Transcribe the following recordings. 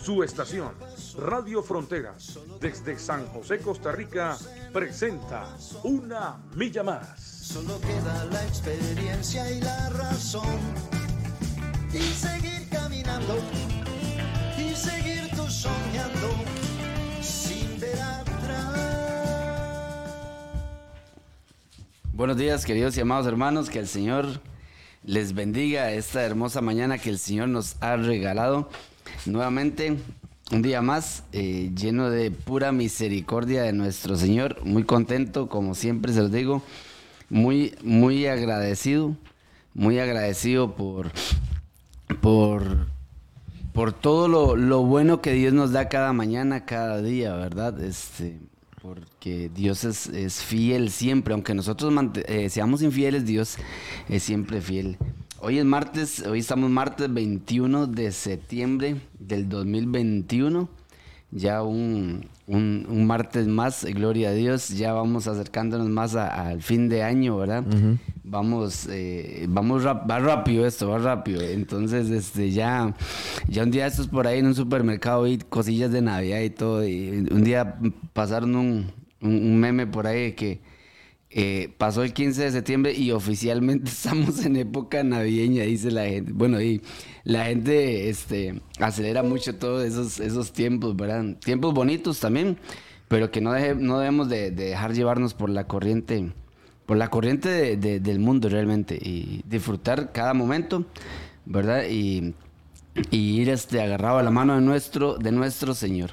Su estación, Radio Fronteras, desde San José, Costa Rica, presenta Una Milla Más. Solo queda la experiencia y la razón. Y seguir caminando, y seguir tú soñando, sin ver atrás. Buenos días, queridos y amados hermanos, que el Señor les bendiga esta hermosa mañana que el Señor nos ha regalado. Nuevamente, un día más eh, lleno de pura misericordia de nuestro Señor. Muy contento, como siempre se los digo. Muy, muy agradecido. Muy agradecido por, por, por todo lo, lo bueno que Dios nos da cada mañana, cada día, ¿verdad? Este, porque Dios es, es fiel siempre. Aunque nosotros eh, seamos infieles, Dios es siempre fiel. Hoy es martes, hoy estamos martes 21 de septiembre del 2021. Ya un, un- un martes más, gloria a Dios. Ya vamos acercándonos más al fin de año, ¿verdad? Vamos, eh, vamos rap- va rápido esto, va rápido. Entonces, este, ya, ya un día estos por ahí en un supermercado vi cosillas de Navidad y todo. Y un día pasaron un, un- un meme por ahí que eh, pasó el 15 de septiembre y oficialmente estamos en época navideña, dice la gente. Bueno, y la gente este, acelera mucho todos esos, esos tiempos, ¿verdad? Tiempos bonitos también, pero que no, deje- no debemos de, de dejar llevarnos por la corriente, por la corriente de- de- del mundo realmente y disfrutar cada momento, ¿verdad? Y y ir este agarrado a la mano de nuestro de nuestro Señor.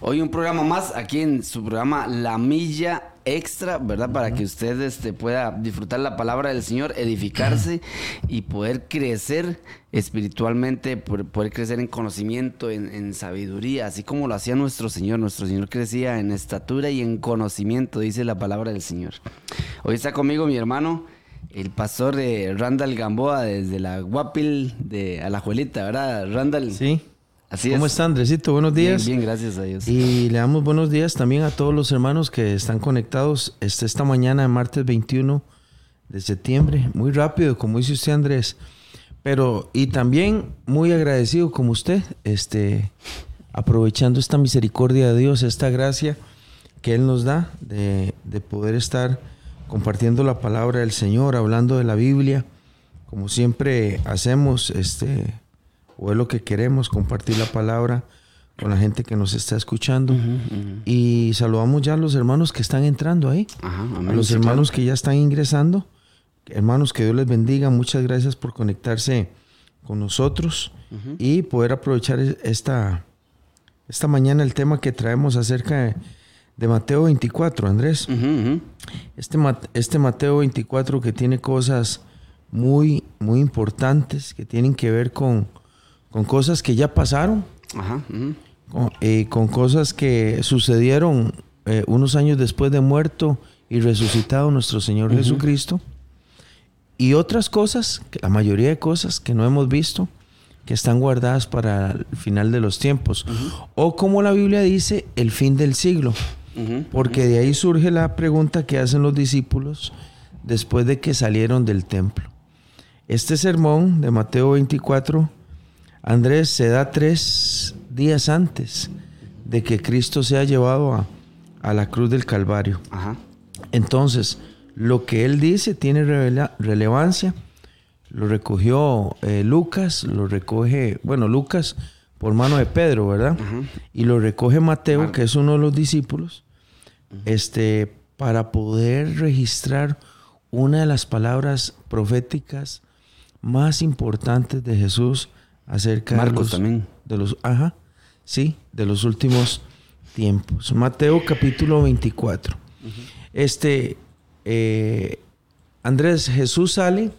Hoy un programa más aquí en su programa La Milla Extra, ¿verdad? Para que usted este, pueda disfrutar la palabra del Señor, edificarse y poder crecer espiritualmente, por- poder crecer en conocimiento, en, en sabiduría, así como lo hacía nuestro Señor. Nuestro Señor crecía en estatura y en conocimiento, dice la palabra del Señor. Hoy está conmigo mi hermano. El pastor de Randall Gamboa desde la Guapil de Alajuelita, ¿verdad? Randall. Sí. Así ¿Cómo es. está Andresito? Buenos días. bien, gracias a Dios. Y le damos buenos días también a todos los hermanos que están conectados este, esta mañana, martes 21 de septiembre. Muy rápido, como dice usted Andrés. Pero, y también muy agradecido como usted, este, aprovechando esta misericordia de Dios, esta gracia que Él nos da de, de poder estar compartiendo la palabra del Señor, hablando de la Biblia, como siempre hacemos, este, o es lo que queremos, compartir la palabra con la gente que nos está escuchando. Y saludamos ya a los hermanos que están entrando ahí, Ajá, a los hermanos que ya están ingresando. Hermanos, que Dios les bendiga. Muchas gracias por conectarse con nosotros y poder aprovechar es- esta, esta mañana el tema que traemos acerca de, de Mateo 24, Andrés. Este, este Mateo 24 que tiene cosas muy, muy importantes, que tienen que ver con, con cosas que ya pasaron, Ajá. con, eh, con cosas que sucedieron eh, unos años después de muerto y resucitado nuestro Señor Jesucristo. Y otras cosas, que la mayoría de cosas que no hemos visto, que están guardadas para el final de los tiempos. O como la Biblia dice, el fin del siglo. Porque de ahí surge la pregunta que hacen los discípulos después de que salieron del templo. Este sermón de Mateo 24, Andrés, se da tres días antes de que Cristo sea llevado a, a la cruz del Calvario. Ajá. Entonces, lo que él dice tiene revela- relevancia. Lo recogió eh, Lucas, lo recoge, bueno, Lucas por mano de Pedro, ¿verdad? Y lo recoge Mateo, que es uno de los discípulos, este, para poder registrar una de las palabras proféticas más importantes de Jesús acerca de los, también. de los, ajá, sí, de los últimos tiempos. Mateo capítulo 24. Este, eh, Andrés, Jesús sale,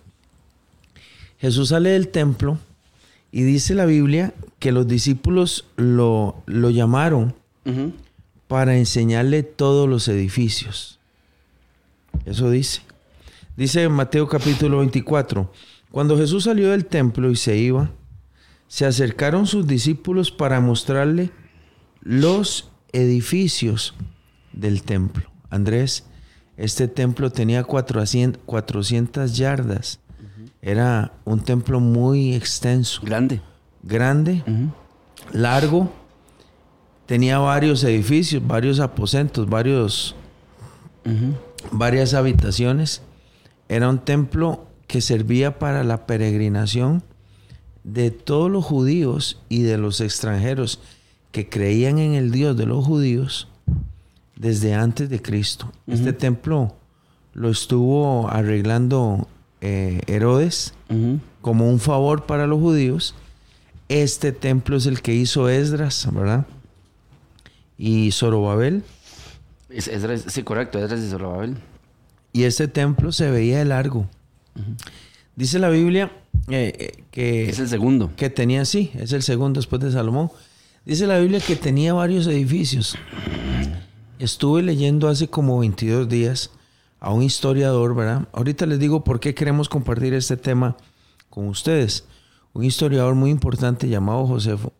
Jesús sale del templo y dice la Biblia que los discípulos lo, lo llamaron Ujú. Para enseñarle todos los edificios. Eso dice. Dice en Mateo capítulo 24, cuando Jesús salió del templo y se iba, se acercaron sus discípulos para mostrarle los edificios del templo. Andrés, este templo tenía 400, 400 yardas. Era un templo muy extenso. Grande. Grande, largo. Tenía varios edificios, varios aposentos, varios, varias habitaciones. Era un templo que servía para la peregrinación de todos los judíos y de los extranjeros que creían en el Dios de los judíos desde antes de Cristo. Este templo lo estuvo arreglando eh, Herodes como un favor para los judíos. Este templo es el que hizo Esdras, ¿verdad? Y Zorobabel. Es- Esdras- sí, correcto, Esdras y Zorobabel. Y este templo se veía de largo. Dice la Biblia eh, eh, que, Es el segundo. que tenía, sí, es el segundo después de Salomón. Dice la Biblia que tenía varios edificios. Estuve leyendo hace como 22 días a un historiador, ¿verdad? Ahorita les digo por qué queremos compartir este tema con ustedes. Un historiador muy importante llamado Josefo,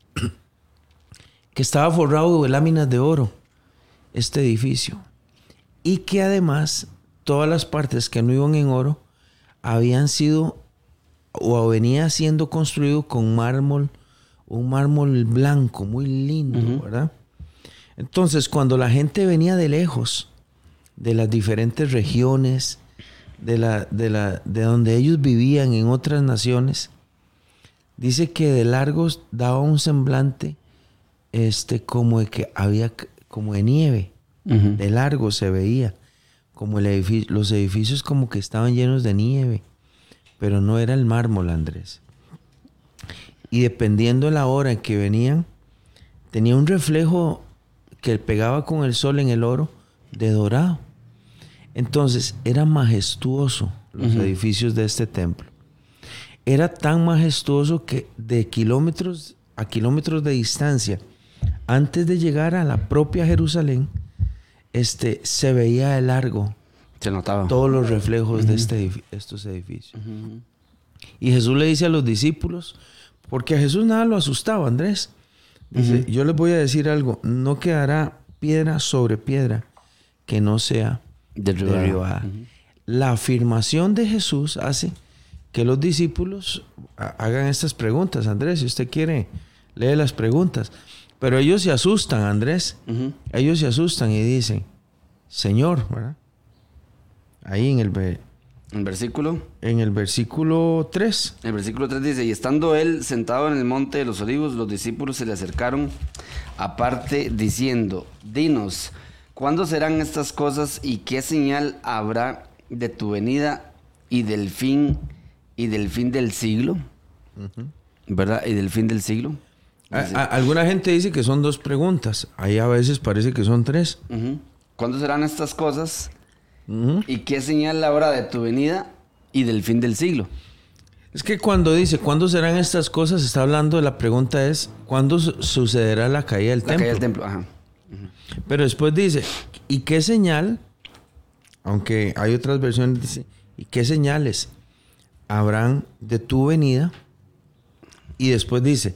que estaba forrado de láminas de oro, este edificio. Y que además todas las partes que no iban en oro habían sido o venía siendo construido con mármol, un mármol blanco, muy lindo, ¿verdad? Entonces, cuando la gente venía de lejos, de las diferentes regiones, de, la, de, la, de donde ellos vivían en otras naciones, dice que de largos daba un semblante este, como de que había como de nieve. De largo se veía. Como el edificio, los edificios como que estaban llenos de nieve. Pero no era el mármol, Andrés. Y dependiendo de la hora en que venían, tenía un reflejo que pegaba con el sol en el oro de dorado. Entonces era majestuoso los edificios de este templo. Era tan majestuoso que de kilómetros a kilómetros de distancia, antes de llegar a la propia Jerusalén, este, se veía de largo Se notaba. todos los reflejos de este estos edificios. Y Jesús le dice a los discípulos, porque a Jesús nada lo asustaba, Andrés. Dice, yo les voy a decir algo, no quedará piedra sobre piedra que no sea Derribada. derribada. La afirmación de Jesús hace que los discípulos ha- hagan estas preguntas. Andrés, si usted quiere, lee las preguntas. Pero ellos se asustan, Andrés. Ellos se asustan y dicen, Señor, ¿verdad? Ahí en El versículo. en el versículo 3. El versículo 3 dice, y estando él sentado en el monte de los olivos, los discípulos se le acercaron aparte diciendo, dinos, ¿cuándo serán estas cosas y qué señal habrá de tu venida y del fin y del fin del siglo? ¿Verdad? Y del fin del siglo. A- a- alguna gente dice que son dos preguntas. Ahí a veces parece que son tres. ¿Cuándo serán estas cosas y qué señal habrá de tu venida y del fin del siglo? Es que cuando dice, ¿cuándo serán estas cosas? Está hablando de la pregunta es, ¿cuándo su- sucederá la caída del La templo? caída del templo. Ajá. Pero después dice, ¿y qué señal? Aunque hay otras versiones, dice, ¿y qué señales habrán de tu venida? Y después dice,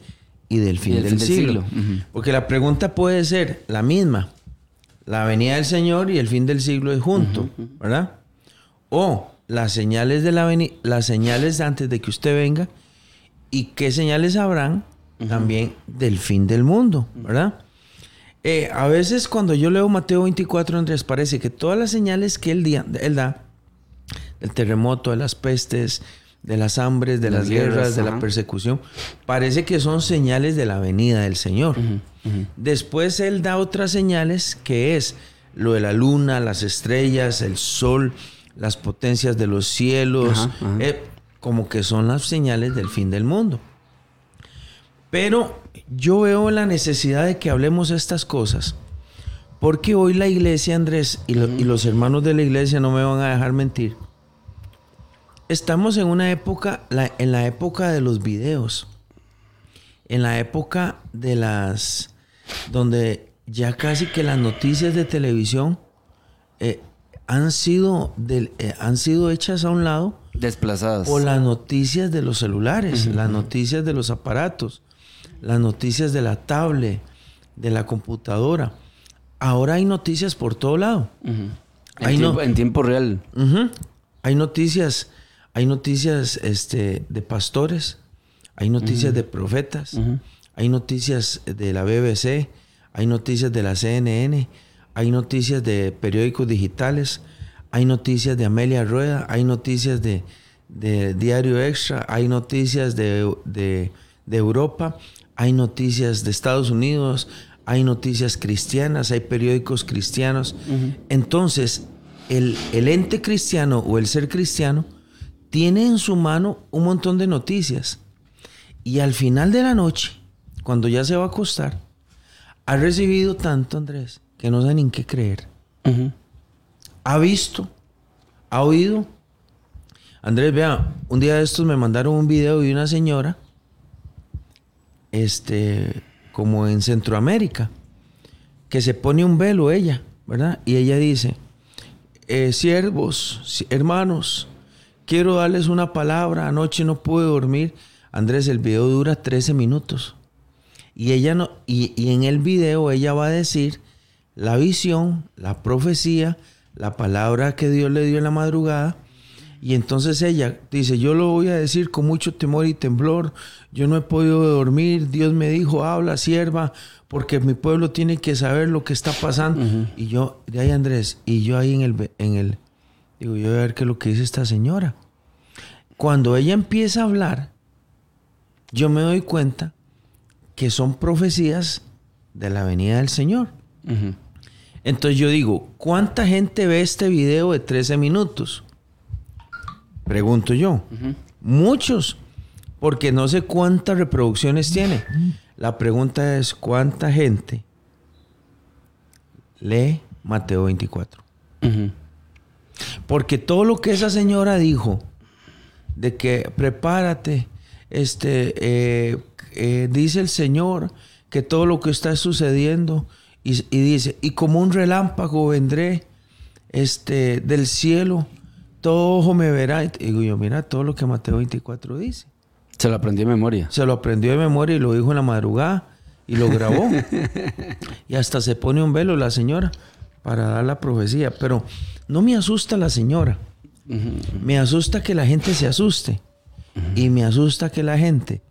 y del fin, Y del del, fin del siglo. siglo. Porque la pregunta puede ser la misma. La venida del Señor y el fin del siglo es junto, ¿verdad? O las señales de la veni- las señales antes de que usted venga y qué señales habrán también del fin del mundo, ¿verdad? Eh, a veces cuando yo leo Mateo 24, Andrés, parece que todas las señales que él, él da, del terremoto, de las pestes, de las hambres, de Las las guerras, guerras, de la persecución, parece que son señales de la venida del Señor. Después él da otras señales que es lo de la luna, las estrellas, el sol, las potencias de los cielos, Ajá, ajá. eh, como que son las señales del fin del mundo. Pero yo veo la necesidad de que hablemos estas cosas. Porque hoy la iglesia, Andrés, y, lo- y los hermanos de la iglesia no me van a dejar mentir. Estamos en una época, la- en la época de los videos. En la época de las... donde ya casi que las noticias de televisión eh, han sido, del- eh, han sido hechas a un lado Desplazadas. por las noticias de los celulares, las noticias de los aparatos, las noticias de la tablet, de la computadora. Ahora hay noticias por todo lado. En, no. tiempo, en tiempo real. Hay noticias, hay noticias este, de pastores, hay noticias de profetas, hay noticias de la BBC, hay noticias de la CNN, hay noticias de periódicos digitales, hay noticias de Amelia Rueda, hay noticias de, de Diario Extra, hay noticias de, de- de Europa, hay noticias de Estados Unidos, hay noticias cristianas, hay periódicos cristianos. Entonces, el, el ente cristiano o el ser cristiano tiene en su mano un montón de noticias. Y al final de la noche, cuando ya se va a acostar, ha recibido tanto, Andrés, que no sabe ni en qué creer. Ha visto, ha oído. Andrés, vea, un día de estos me mandaron un video de una señora, este, como en Centroamérica, que se pone un velo ella, ¿verdad? Y ella dice, eh, siervos, si- hermanos, quiero darles una palabra, anoche no pude dormir. Andrés, el video dura 13 minutos. Y ella no, y, y en el video ella va a decir la visión, la profecía, la palabra que Dios le dio en la madrugada. Y entonces ella dice, yo lo voy a decir con mucho temor y temblor. Yo no he podido dormir. Dios me dijo, habla, sierva, porque mi pueblo tiene que saber lo que está pasando. Y yo, de ahí Andrés, y yo ahí en el, en el, digo, yo voy a ver qué es lo que dice esta señora. Cuando ella empieza a hablar, yo me doy cuenta que son profecías de la venida del Señor. Entonces yo digo, ¿cuánta gente ve este video de 13 minutos? Pregunto yo. Muchos, porque no sé cuántas reproducciones tiene. La pregunta es, ¿cuánta gente lee Mateo 24? Ujú. Porque todo lo que esa señora dijo, de que prepárate, este, eh, eh, dice el Señor que todo lo que está sucediendo, y, y dice, y como un relámpago vendré este, del cielo, todo ojo me verá. Y digo yo, mira todo lo que Mateo 24 dice. Se lo aprendí de memoria. Se lo aprendió de memoria y lo dijo en la madrugada y lo grabó. y hasta se pone un velo la señora para dar la profecía. Pero no me asusta la señora. Me asusta que la gente se asuste. Y me asusta que la gente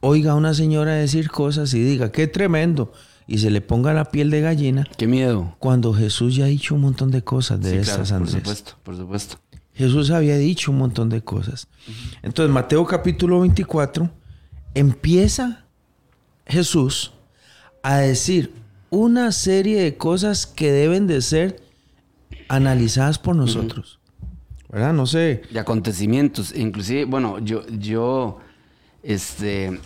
oiga a una señora decir cosas y diga, qué tremendo. Y se le ponga la piel de gallina Qué miedo. cuando Jesús ya ha dicho un montón de cosas de Sí, estas, claro, por supuesto, por supuesto. Jesús había dicho un montón de cosas. Entonces, Mateo capítulo 24, empieza Jesús a decir una serie de cosas que deben de ser analizadas por nosotros. ¿Verdad? No sé. de acontecimientos. Inclusive, bueno, yo, yo, este,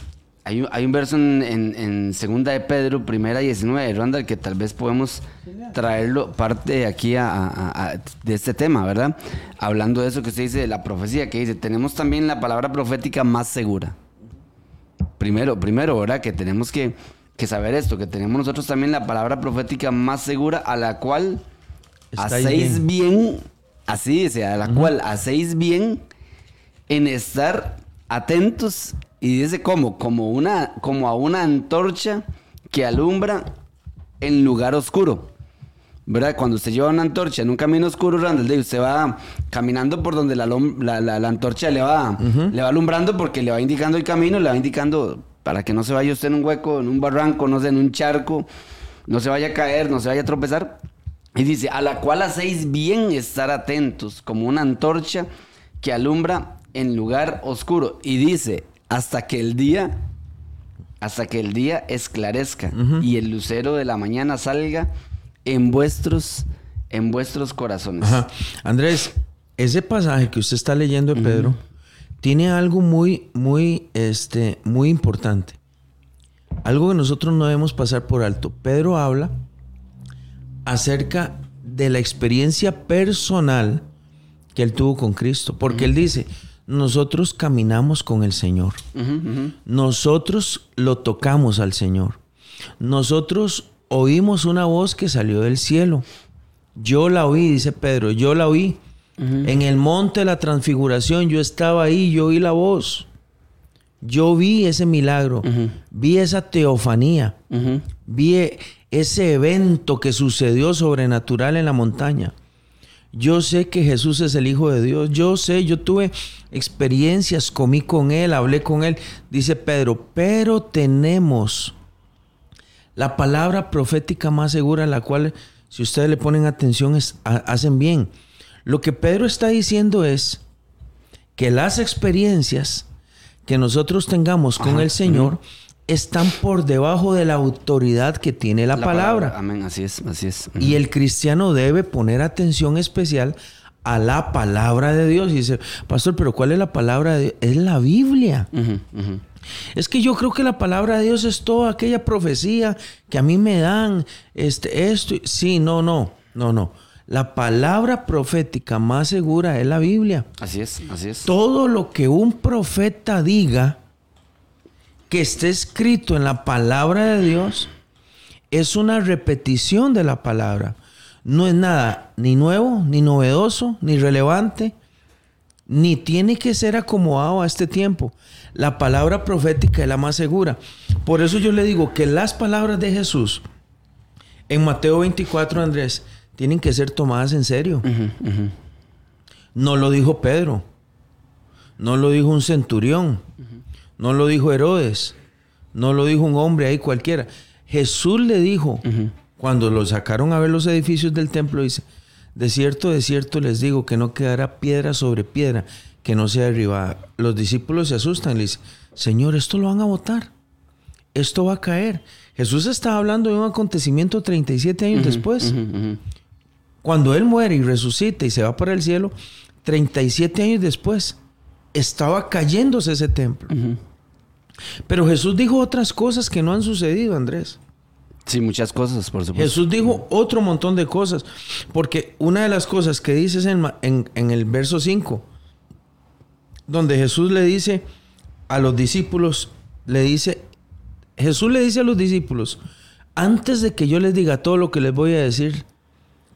hay, un- hay un verso en, en- en segunda de Pedro, primera 19 de Randall, que tal vez podemos traerlo parte aquí a, a- a- de este tema, ¿verdad? Hablando de eso que usted dice de la profecía, que dice, tenemos también la palabra profética más segura. Primero, primero, ¿verdad? Que tenemos que, que saber esto, que tenemos nosotros también la palabra profética más segura a la cual hacéis bien. así dice, a la cual hacéis bien en estar atentos y dice como, como una, como a una antorcha que alumbra en lugar oscuro. ¿Verdad? Cuando usted lleva una antorcha en un camino oscuro, Randall, usted va caminando por donde la, la, la- la antorcha le va, le va alumbrando porque le va indicando el camino, le va indicando para que no se vaya usted en un hueco, en un barranco, no sé, en un charco, no se vaya a caer, no se vaya a tropezar. Y dice, a la cual hacéis bien estar atentos, como una antorcha que alumbra en lugar oscuro. Y dice, hasta que el día, hasta que el día esclarezca y el lucero de la mañana salga en vuestros, en vuestros corazones. Ajá. Andrés, ese pasaje que usted está leyendo de Pedro tiene algo muy, muy, este, muy importante. Algo que nosotros no debemos pasar por alto. Pedro habla acerca de la experiencia personal que él tuvo con Cristo. Porque él dice, nosotros caminamos con el Señor. Nosotros lo tocamos al Señor. Nosotros oímos una voz que salió del cielo Yo la oí, dice Pedro, yo la oí. En el monte de la transfiguración yo estaba ahí, yo oí la voz. Yo vi ese milagro, vi esa teofanía, vi e- ese evento que sucedió sobrenatural en la montaña. Yo sé que Jesús es el Hijo de Dios. Yo sé, yo tuve experiencias, comí con Él, hablé con Él. Dice Pedro, pero tenemos la palabra profética más segura, la cual, si ustedes le ponen atención, es- ha- hacen bien. Lo que Pedro está diciendo es que las experiencias que nosotros tengamos con Ajá, el Señor están por debajo de la autoridad que tiene la, palabra. Amén, así es, así es. Y el cristiano debe poner atención especial a la palabra de Dios. Y dice, pastor, pero ¿cuál es la palabra de Dios? Es la Biblia. Es que yo creo que la palabra de Dios es toda aquella profecía que a mí me dan, este, esto. Sí, no, no, no, no. La palabra profética más segura es la Biblia. Así es, así es. Todo lo que un profeta diga que esté escrito en la palabra de Dios es una repetición de la palabra. No es nada ni nuevo, ni novedoso, ni relevante, ni tiene que ser acomodado a este tiempo. La palabra profética es la más segura. Por eso yo le digo que las palabras de Jesús en Mateo 24, Andrés, tienen que ser tomadas en serio. No lo dijo Pedro. No lo dijo un centurión. No lo dijo Herodes. No lo dijo un hombre ahí cualquiera. Jesús le dijo, cuando lo sacaron a ver los edificios del templo, dice, de cierto, de cierto les digo que no quedará piedra sobre piedra que no sea derribada. Los discípulos se asustan y le dicen, Señor, esto lo van a botar. Esto va a caer. Jesús estaba hablando de un acontecimiento 37 años después. Ujú, ujú. Cuando Él muere y resucita y se va para el cielo, 37 años después, estaba cayéndose ese templo. Pero Jesús dijo otras cosas que no han sucedido, Andrés. Sí, muchas cosas, por supuesto. Jesús dijo otro montón de cosas. Porque una de las cosas que dices en, ma- en- en el verso 5, donde Jesús le dice a los discípulos, le dice, Jesús le dice a los discípulos, antes de que yo les diga todo lo que les voy a decir,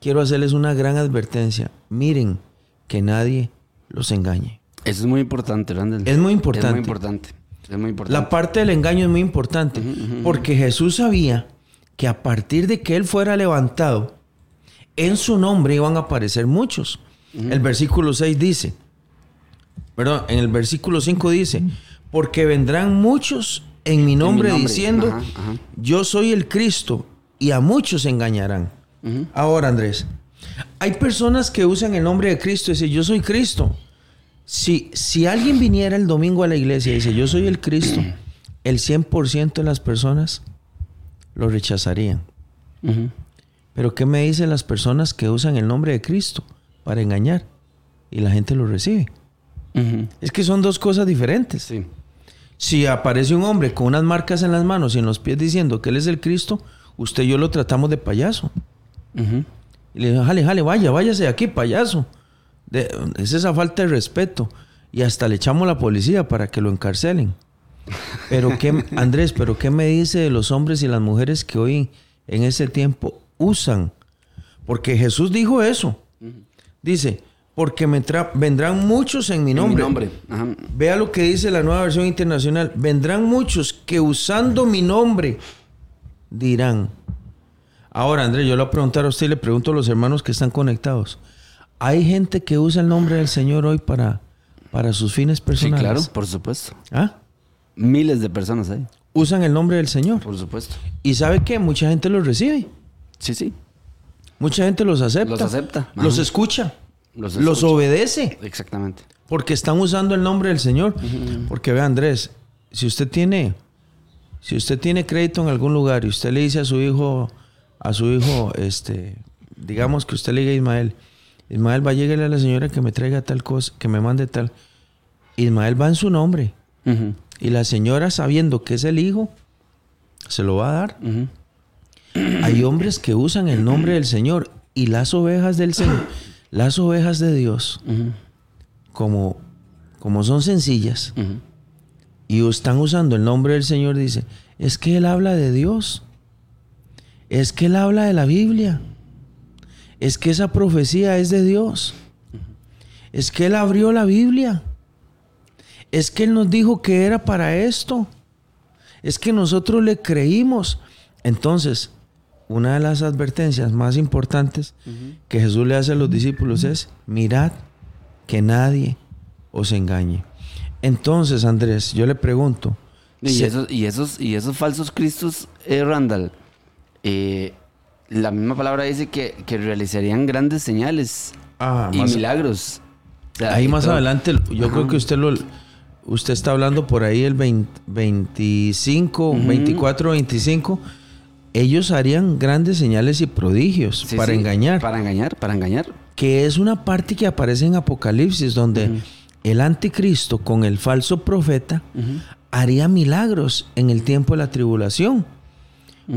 quiero hacerles una gran advertencia. Miren que nadie los engañe. Eso es muy importante, Randall. Es muy Es importante. muy importante. Es muy importante. La parte del engaño es muy importante, porque Jesús sabía que a partir de que Él fuera levantado, en su nombre iban a aparecer muchos. El versículo 6 dice, perdón, en el versículo 5 dice, porque vendrán muchos en mi nombre, nombre. diciendo, Ajá, ajá. yo soy el Cristo, y a muchos engañarán. Ahora, Andrés, hay personas que usan el nombre de Cristo y dicen, yo soy Cristo. Si, si alguien viniera el domingo a la iglesia y dice, yo soy el Cristo, el 100% de las personas lo rechazarían. Pero ¿qué me dicen las personas que usan el nombre de Cristo para engañar? Y la gente lo recibe. Es que son dos cosas diferentes. Sí. Si aparece un hombre con unas marcas en las manos y en los pies diciendo que él es el Cristo, usted y yo lo tratamos de payaso. Y le digo, jale, jale, vaya, váyase de aquí, payaso. De- es esa falta de respeto. Y hasta le echamos la policía para que lo encarcelen. Pero qué, Andrés, pero ¿qué me dice de los hombres y las mujeres que hoy en ese tiempo usan? Porque Jesús dijo eso. Dice, porque me vendrán muchos en mi En mi nombre. nombre. Ajá. Vea lo que dice la nueva versión internacional. Vendrán muchos que usando mi nombre dirán. Ahora, Andrés, yo le voy a preguntar a usted y le pregunto a los hermanos que están conectados. ¿Hay gente que usa el nombre del Señor hoy para, para sus fines Sí, personales? claro, por supuesto. ¿Ah? Miles de personas hay. Usan el nombre del Señor. Por supuesto. ¿Y sabe qué? Mucha gente los recibe. Sí, sí. Mucha gente los acepta. Los acepta. Los escucha. Los Los obedece. Exactamente. Porque están usando el nombre del Señor. Porque vea, Andrés, si usted tiene, si usted tiene crédito en algún lugar y usted le dice a su hijo, a su hijo, este, digamos que usted le diga a Ismael, Ismael va a llegarle a la señora que me traiga tal cosa, que me mande tal. Ismael va en su nombre. Y la señora, sabiendo que es el hijo, se lo va a dar. Hay hombres que usan el nombre del Señor y las ovejas del Señor, las ovejas de Dios, como, como son sencillas, y están usando el nombre del Señor, dice, es que Él habla de Dios, es que Él habla de la Biblia, es que esa profecía es de Dios. Es que Él abrió la Biblia. Es que Él nos dijo que era para esto. Es que nosotros le creímos. Entonces, una de las advertencias más importantes que Jesús le hace a los discípulos es, mirad que nadie os engañe. Entonces, Andrés, yo le pregunto. Y, se- esos, y, esos, y esos falsos cristos, eh, Randall, eh, la misma palabra dice que, que realizarían grandes señales Ah, y más- milagros. O sea, ahí más todo. adelante, yo Ajá. creo que usted lo... Usted está hablando por ahí el 20 25, 24, 25. Ellos harían grandes señales y prodigios Sí, para sí, engañar. Para engañar, para engañar. que es una parte que aparece en Apocalipsis, donde el anticristo con el falso profeta haría milagros en el tiempo de la tribulación.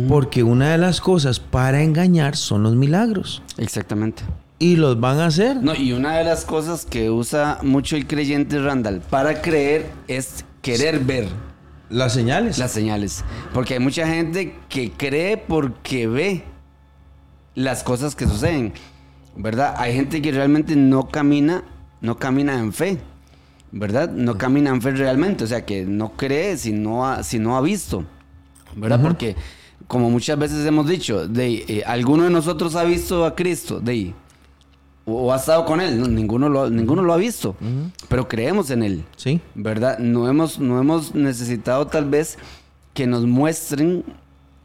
Porque una de las cosas para engañar son los milagros. Exactamente. Y los van a hacer. No, y una de las cosas que usa mucho el creyente Randall para creer es querer ver Las señales. las señales. Porque hay mucha gente que cree porque ve las cosas que suceden. ¿Verdad? Hay gente que realmente no camina, no camina en fe. ¿Verdad? No camina en fe realmente. O sea, que no cree si no ha, si no ha visto. ¿Verdad? Porque, como muchas veces hemos dicho, de, eh, alguno de nosotros ha visto a Cristo, de, o, o ha estado con Él. No, ninguno, lo, ninguno lo ha visto. Pero creemos en Él. Sí. ¿verdad? No hemos, no hemos necesitado tal vez que nos muestren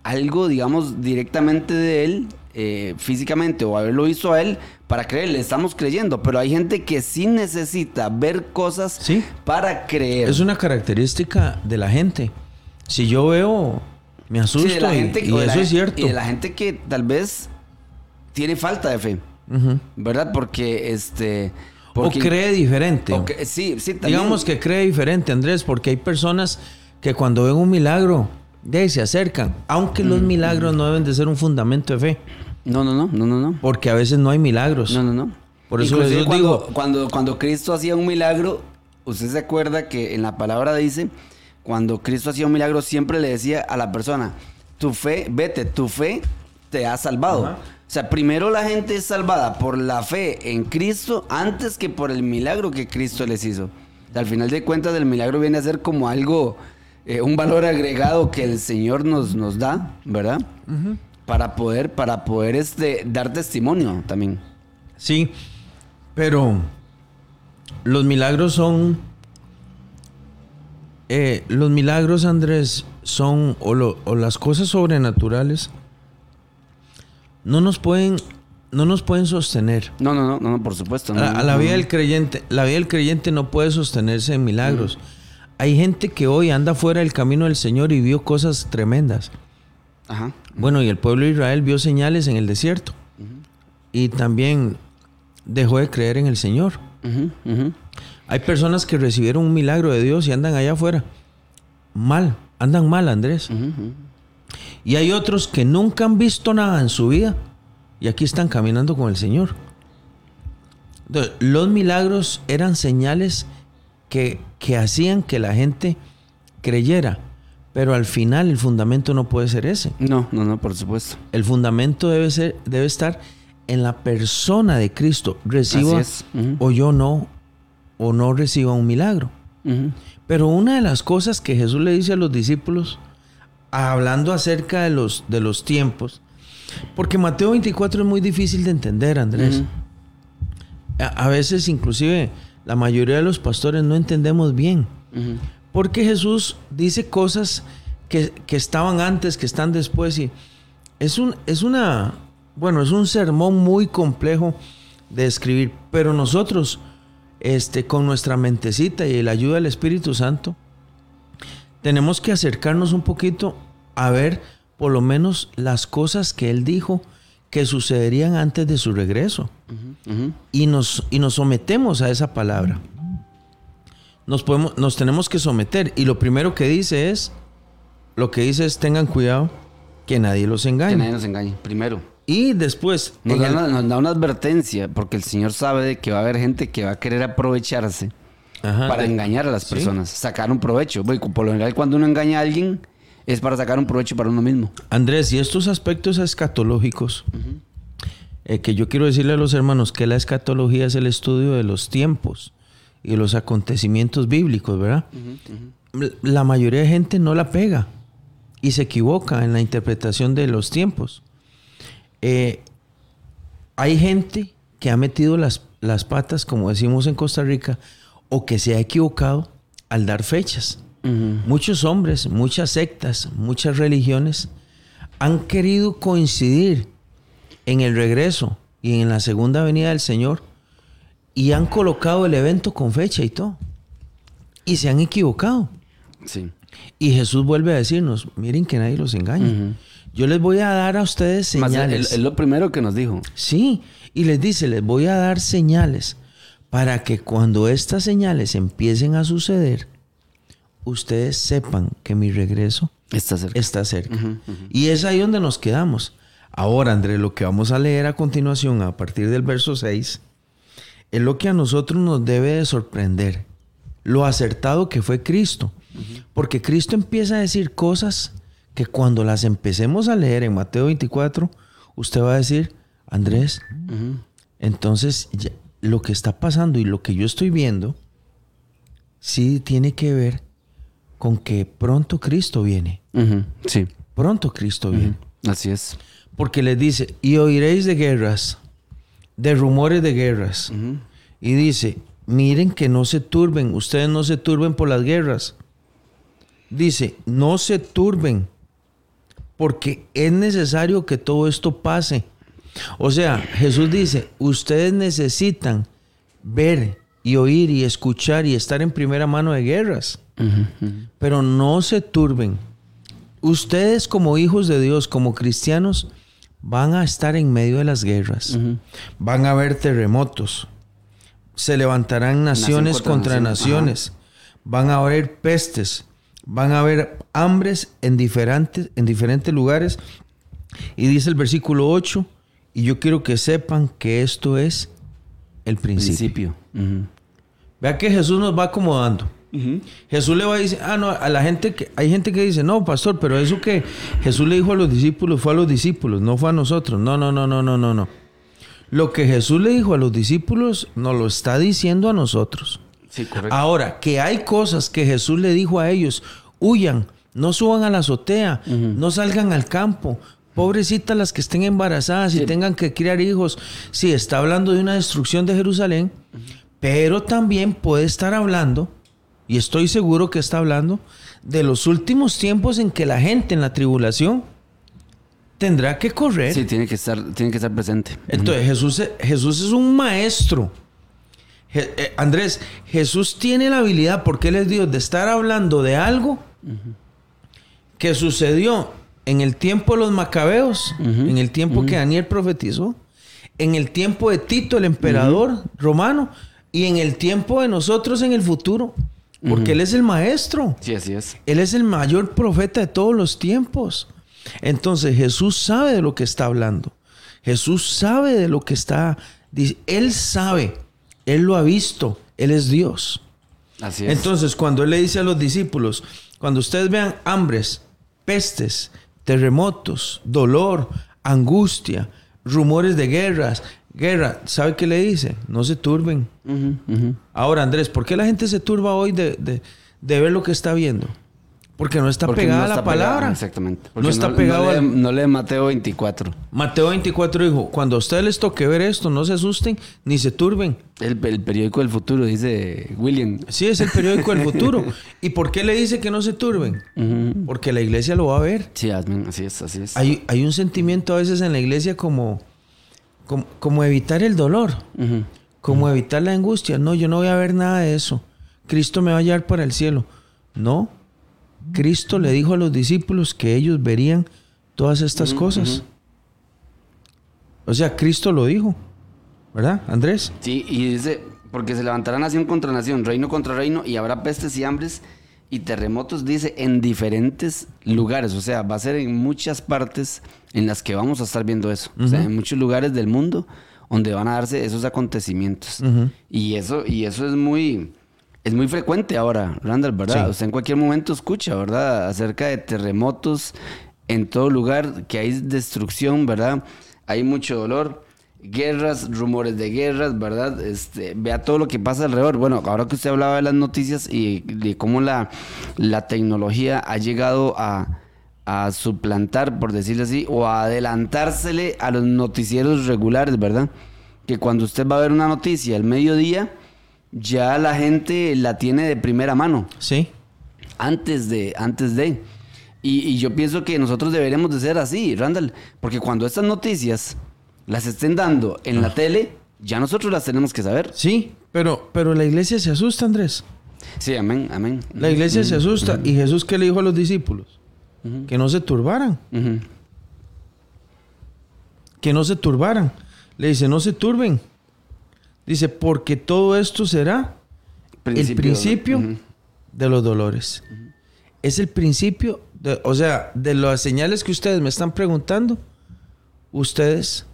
algo, digamos, directamente de él, eh, físicamente, o haberlo visto a él para creerle. Estamos creyendo, pero hay gente que sí necesita ver cosas Sí. para creer. Es una característica de la gente. Si yo veo, me Sí, asusto de la y- gente, y, o de la eso es gen- cierto. Y de la gente que tal vez tiene falta de fe. ¿verdad? Porque este. O Porque, cree diferente. o que- sí, sí, también. Digamos que cree diferente, Andrés, porque hay personas que cuando ven un milagro, de ahí se acercan. Aunque los Mm, milagros no deben de ser un fundamento de fe, No, no, no, no, no, no. porque a veces no hay milagros. No, no, no. Por eso Inclusive cuando, dijo- cuando, cuando Cristo hacía un milagro, usted se acuerda que en la palabra dice, cuando Cristo hacía un milagro, siempre le decía a la persona, tu fe, vete, tu fe te ha salvado. O sea, primero la gente es salvada por la fe en Cristo antes que por el milagro que Cristo les hizo. O sea, al final de cuentas, el milagro viene a ser como algo, eh, un valor agregado que el Señor nos, nos da, ¿verdad? Para poder, para poder este, dar testimonio también. Sí, pero los milagros son... eh, los milagros, Andrés, son... O, lo- o las cosas sobrenaturales no nos pueden... No nos pueden sostener. No, no, no, no, por supuesto. no, A, la no, vida no. del creyente, la vida del creyente no puede sostenerse en milagros. Hay gente que hoy anda fuera del camino del Señor y vio cosas tremendas. Ajá. Bueno, y el pueblo de Israel vio señales en el desierto. Y también dejó de creer en el Señor. Hay personas que recibieron un milagro de Dios y andan allá afuera. Mal, andan mal, Andrés. Y hay otros que nunca han visto nada en su vida y aquí están caminando con el Señor. Entonces, los milagros eran señales que, que hacían que la gente creyera, pero al final el fundamento no puede ser ese. No, no, no, por supuesto. El fundamento debe, ser, debe estar en la persona de Cristo. Ujú. o yo no, o no reciba un milagro. Pero una de las cosas que Jesús le dice a los discípulos, hablando acerca de los, de los tiempos, porque Mateo 24 es muy difícil de entender, Andrés. A, a veces inclusive la mayoría de los pastores no entendemos bien, porque Jesús dice cosas que, que estaban antes, que están después, y es, un, es una, bueno, es un sermón muy complejo de escribir, pero nosotros, este, con nuestra mentecita y la ayuda del Espíritu Santo, tenemos que acercarnos un poquito a ver por lo menos las cosas que Él dijo que sucederían antes de su regreso. Y nos, y nos sometemos a esa palabra. Nos, podemos, nos tenemos que someter. Y lo primero que dice es, lo que dice es tengan cuidado que nadie los Que engañe. nadie nos engañe. Primero. Y después, Nos da, el- una, nos da una advertencia, porque el Señor sabe de que va a haber gente que va a querer aprovecharse Ajá, para de- engañar a las sí. personas, sacar un provecho. Por lo general, cuando uno engaña a alguien, es para sacar un provecho para uno mismo. Andrés, y estos aspectos escatológicos eh, que yo quiero decirle a los hermanos que la escatología es el estudio de los tiempos y los acontecimientos bíblicos, ¿verdad? La mayoría de gente no la pega y se equivoca en la interpretación de los tiempos. Eh, hay gente que ha metido las, las patas, como decimos en Costa Rica, o que se ha equivocado al dar fechas. Muchos hombres, muchas sectas, muchas religiones han querido coincidir en el regreso y en la segunda venida del Señor y han colocado el evento con fecha y todo. Y se han equivocado. Sí. Y Jesús vuelve a decirnos, miren que nadie los engañe. Yo les voy a dar a ustedes señales. Es lo primero que nos dijo. Sí, y les dice, les voy a dar señales para que cuando estas señales empiecen a suceder, ustedes sepan que mi regreso Está cerca. está cerca. Y es ahí donde nos quedamos. Ahora, André, lo que vamos a leer a continuación, a partir del verso 6, es lo que a nosotros nos debe de sorprender. Lo acertado que fue Cristo. Porque Cristo empieza a decir cosas que cuando las empecemos a leer en Mateo 24, usted va a decir, Andrés, entonces ya- lo que está pasando y lo que yo estoy viendo, sí tiene que ver con que pronto Cristo viene. Sí. Pronto Cristo viene. Así es. Porque les dice, y oiréis de guerras, de rumores de guerras. Y dice, miren que no se turben, ustedes no se turben por las guerras. Dice, no se turben, porque es necesario que todo esto pase. O sea, Jesús dice, ustedes necesitan ver y oír y escuchar y estar en primera mano de guerras. Pero no se turben. Ustedes como hijos de Dios, como cristianos, van a estar en medio de las guerras. Van a haber terremotos. Se levantarán naciones contra contra nación. naciones. Van a haber pestes. Van a haber hambres en diferentes, en diferentes lugares. Y dice el versículo 8, y yo quiero que sepan que esto es el principio. Vea que Jesús nos va acomodando. Jesús le va a decir, ah, no, a la gente que, hay gente que dice, no, pastor, pero eso que Jesús le dijo a los discípulos fue a los discípulos, no fue a nosotros. No, no, no, no, no, no, no. Lo que Jesús le dijo a los discípulos, nos lo está diciendo a nosotros. Sí, correcto. Ahora, que hay cosas que Jesús le dijo a ellos, huyan, no suban a la azotea, no salgan al campo. Pobrecitas las que estén embarazadas y tengan que criar hijos. Sí, está hablando de una destrucción de Jerusalén, pero también puede estar hablando, y estoy seguro que está hablando, de los últimos tiempos en que la gente en la tribulación tendrá que correr. Sí, tiene que estar, tiene que estar presente. Entonces Jesús, Jesús es un maestro. Je- eh, Andrés, Jesús tiene la habilidad, porque Él es Dios, de estar hablando de algo que sucedió en el tiempo de los macabeos, en el tiempo que Daniel profetizó, en el tiempo de Tito, el emperador romano, y en el tiempo de nosotros en el futuro, porque Él es el maestro. Sí, así es. Él es el mayor profeta de todos los tiempos. Entonces Jesús sabe de lo que está hablando. Jesús sabe de lo que está. Él sabe. Él lo ha visto. Él es Dios. Así es. Entonces cuando Él le dice a los discípulos, cuando ustedes vean hambres, pestes, terremotos, dolor, angustia, rumores de guerras, guerra, ¿sabe qué le dice? No se turben. Ahora, Andrés, ¿por qué la gente se turba hoy de, de- de ver lo que está viendo? Porque no está Porque pegada no la palabra. exactamente. No está no, pegado lee, al- no lee Mateo 24. Mateo 24 dijo, cuando a ustedes les toque ver esto, no se asusten ni se turben. El, el periódico del futuro, dice William. Sí, es el periódico del futuro. ¿Y por qué le dice que no se turben? Porque la iglesia lo va a ver. Sí, así es, así es. Hay, hay un sentimiento a veces en la iglesia como, como, como evitar el dolor, como evitar la angustia. No, yo no voy a ver nada de eso. Cristo me va a llevar para el cielo. No. Cristo le dijo a los discípulos que ellos verían todas estas cosas. O sea, Cristo lo dijo. ¿Verdad, Andrés? Sí, y dice, porque se levantará nación contra nación, reino contra reino, y habrá pestes y hambres y terremotos, dice, en diferentes lugares. O sea, va a ser en muchas partes en las que vamos a estar viendo eso. O sea, en muchos lugares del mundo donde van a darse esos acontecimientos. Y eso, y eso es muy, es muy frecuente ahora, Randall, ¿verdad? Sí. Usted en cualquier momento escucha, ¿verdad? Acerca de terremotos en todo lugar, que hay destrucción, ¿verdad? Hay mucho dolor. guerras, rumores de guerras, ¿verdad? Este, vea todo lo que pasa alrededor. Bueno, ahora que usted hablaba de las noticias y de cómo la, la tecnología ha llegado a, a suplantar, por decirlo así, o a adelantársele a los noticieros regulares, ¿verdad? Que cuando usted va a ver una noticia al mediodía, ya la gente la tiene de primera mano. Sí. Antes de, antes de. Y, y yo pienso que nosotros deberíamos de ser así, Randall, porque cuando estas noticias las estén dando en la tele, ya nosotros las tenemos que saber. Sí, pero, pero la iglesia se asusta, Andrés. Sí, amén, amén. La iglesia se asusta. ¿Y Jesús qué le dijo a los discípulos? Que no se turbaran. Que no se turbaran. Le dice, no se turben. Dice, porque todo esto será el principio de los dolores. Es el principio, de- o sea, de las señales que ustedes me están preguntando, ustedes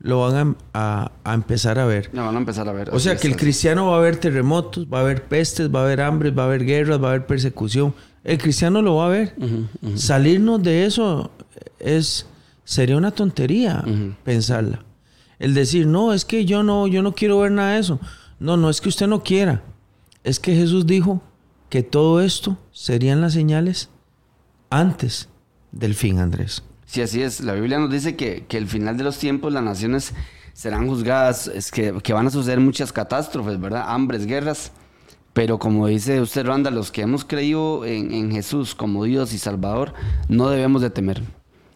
lo van a, a- a empezar a ver. Ya van a empezar a ver. O sea, que el cristiano va a haber terremotos, va a haber pestes, va a haber hambre, va a haber guerras, va a haber persecución. El cristiano lo va a ver. Ujú. Salirnos de eso es sería una tontería pensarla. El decir, no, es que yo no, yo no quiero ver nada de eso. No, no es que usted no quiera. Es que Jesús dijo que todo esto serían las señales antes del fin, Andrés. Sí, así es. La Biblia nos dice que, que el final de los tiempos las naciones serán juzgadas, es que, que van a suceder muchas catástrofes, ¿verdad? Hambres, guerras. Pero como dice usted, Randa, los que hemos creído en, en Jesús como Dios y Salvador, no debemos de temer. O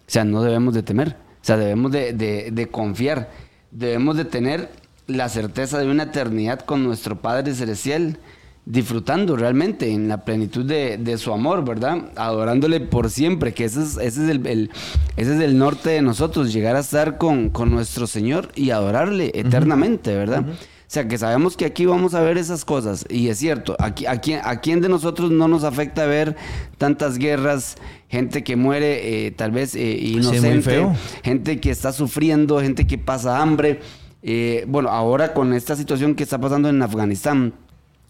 sea, no debemos de temer. O sea, debemos de, de- de confiar. Debemos de tener la certeza de una eternidad con nuestro Padre Celestial, disfrutando realmente en la plenitud de, de su amor, ¿verdad? Adorándole por siempre, que ese es, ese es, el, el- ese es el norte de nosotros, llegar a estar con, con nuestro Señor y adorarle eternamente, ¿verdad? O sea, que sabemos que aquí vamos a ver esas cosas. Y es cierto, aquí, aquí, ¿a quién de nosotros no nos afecta ver tantas guerras, gente que muere eh, tal vez eh, inocente, gente que está sufriendo, gente que pasa hambre? Eh, bueno, ahora con esta situación que está pasando en Afganistán,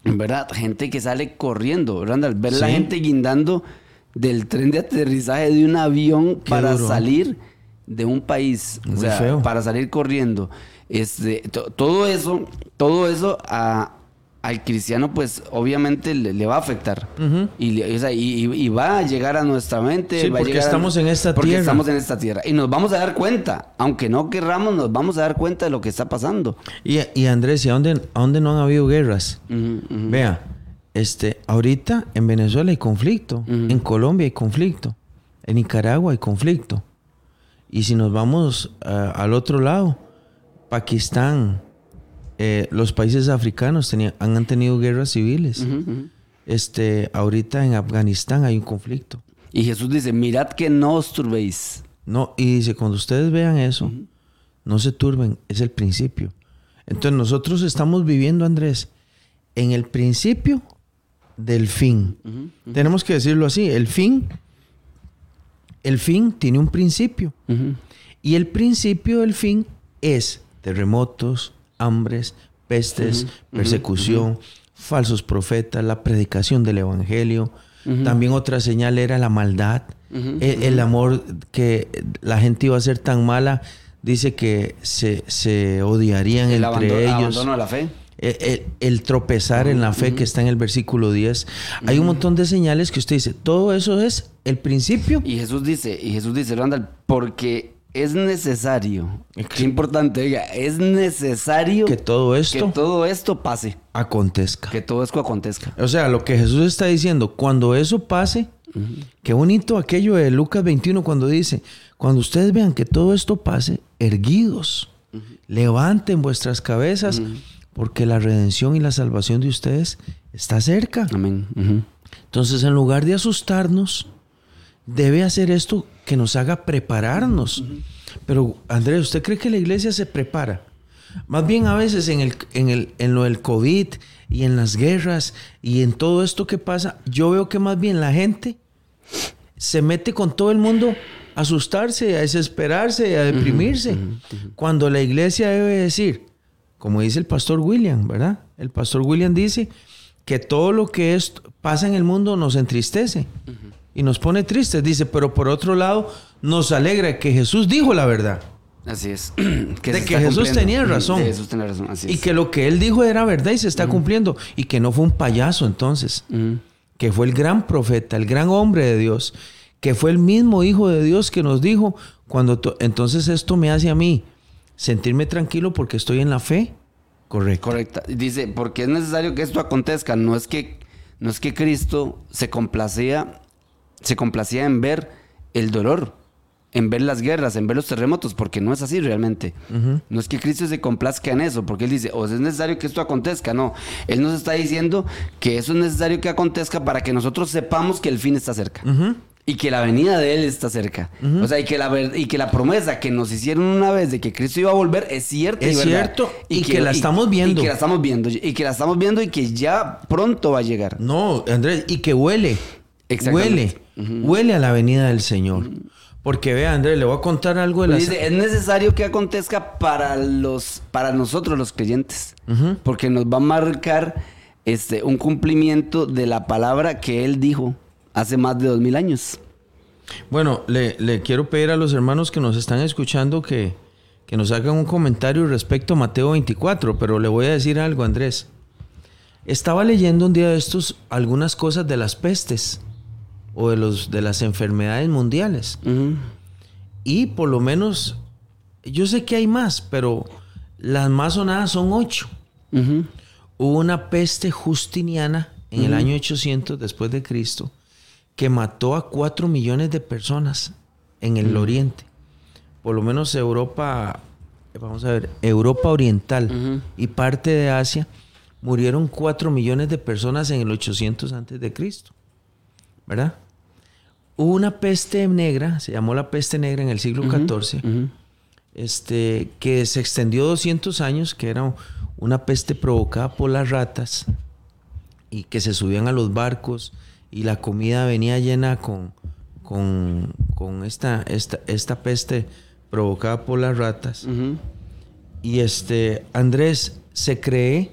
¿verdad? Gente que sale corriendo, Randall, ver la Sí. gente guindando del tren de aterrizaje de un avión Qué para duro. salir de un país, o sea, feo. para salir corriendo. Este, to- todo eso, todo eso a- al cristiano, pues obviamente le, le va a afectar. Y, va a llegar a nuestra mente. Sí, va a porque a- estamos en esta porque tierra. estamos en esta tierra. Y nos vamos a dar cuenta, aunque no querramos, nos vamos a dar cuenta de lo que está pasando. Y, y Andrés, ¿y a dónde, a dónde no han habido guerras? Vea, este, ahorita en Venezuela hay conflicto, en Colombia hay conflicto, en Nicaragua hay conflicto. Y si nos vamos ah, al otro lado, Pakistán, eh, los países africanos tenían, han, tenido guerras civiles. Este, ahorita en Afganistán hay un conflicto. Y Jesús dice, mirad que no os turbéis. No, y dice, cuando ustedes vean eso, no se turben, es el principio. Entonces nosotros estamos viviendo, Andrés, en el principio del fin. Tenemos que decirlo así, el fin, el fin tiene un principio. Y el principio del fin es terremotos, hambres, pestes, persecución, falsos profetas, la predicación del evangelio. También otra señal era la maldad, Ujú, el, el amor que la gente iba a ser tan mala. Dice que se, se odiarían El entre abandono, ellos. abandono de la fe. El, el- el tropezar en la fe que está en el versículo 10. Hay un montón de señales que usted dice, todo eso es el principio. Y Jesús dice, y Jesús dice, Randall, porque es necesario, qué importante, oiga, es necesario Que todo esto que todo esto pase, acontezca. que todo esto acontezca. O sea, lo que Jesús está diciendo, cuando eso pase, qué bonito aquello de Lucas 21 cuando dice, cuando ustedes vean que todo esto pase, erguidos, levanten vuestras cabezas, porque la redención y la salvación de ustedes está cerca. Amén. Entonces, en lugar de asustarnos, debe hacer esto que nos haga prepararnos. Pero, Andrés, ¿usted cree que la iglesia se prepara? Más bien a veces en, el, en, el, en lo del COVID y en las guerras y en todo esto que pasa, yo veo que más bien la gente se mete con todo el mundo a asustarse, a desesperarse, a deprimirse. Cuando la iglesia debe decir, como dice el pastor William, ¿verdad? El pastor William dice que todo lo que es, pasa en el mundo nos entristece y nos pone tristes. Dice, pero por otro lado, nos alegra que Jesús dijo la verdad. Así es. que De que Jesús tenía razón. de Jesús tenía razón, así Y que lo que él dijo era verdad y se está cumpliendo. Y que no fue un payaso entonces. Que fue el gran profeta, el gran hombre de Dios. Que fue el mismo Hijo de Dios que nos dijo cuando... to- Entonces esto me hace a mí sentirme tranquilo porque estoy en la fe. Correcto. Correcta. Dice, porque es necesario que esto acontezca. No es que, no es que Cristo se complacía, se complacía en ver el dolor, en ver las guerras, en ver los terremotos, porque no es así realmente. No es que Cristo se complazca en eso, porque Él dice, o es necesario que esto acontezca. No, Él nos está diciendo que eso es necesario que acontezca para que nosotros sepamos que el fin está cerca. Y que la venida de Él está cerca. O sea, y que, la y que la promesa que nos hicieron una vez de que Cristo iba a volver es cierta. y Es verdad. cierto, y que la estamos viendo. Y que la estamos viendo. Y que la estamos viendo y que ya pronto va a llegar. No, Andrés, y que huele. Huele. Huele a la venida del Señor. Porque vea, Andrés, le voy a contar algo de la... Dice, es necesario que acontezca para los, para nosotros los creyentes. Porque nos va a marcar este, un cumplimiento de la palabra que él dijo hace más de dos mil años. Bueno, le, le quiero pedir a los hermanos que nos están escuchando que, que nos hagan un comentario respecto a Mateo 24, pero le voy a decir algo, Andrés. Estaba leyendo un día de estos algunas cosas de las pestes o de, los, de las enfermedades mundiales. Y por lo menos, yo sé que hay más, pero las más sonadas son ocho. Hubo una peste justiniana en el año 800 después de Cristo que mató a 4 millones de personas en el oriente. Por lo menos Europa, vamos a ver, Europa Oriental y parte de Asia murieron 4 millones de personas en el 800 antes de Cristo. ¿Verdad? Hubo una peste negra, se llamó la peste negra en el siglo XIV, este, que se extendió 200 años, que era una peste provocada por las ratas y que se subían a los barcos y la comida venía llena con, con, con esta, esta, esta peste provocada por las ratas. Y este, Andrés, se cree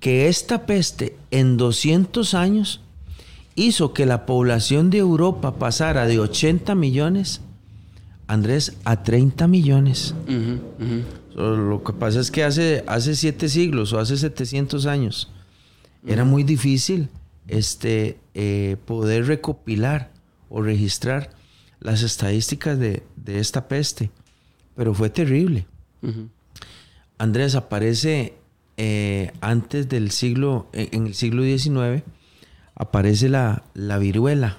que esta peste en 200 años hizo que la población de Europa pasara de 80 millones, Andrés, a 30 millones. So, Lo que pasa es que hace, hace siete siglos o hace 700 años era muy difícil este, eh, poder recopilar o registrar las estadísticas de, de esta peste. Pero fue terrible. Andrés aparece eh, antes del siglo, en en el siglo XIX, aparece la, la viruela.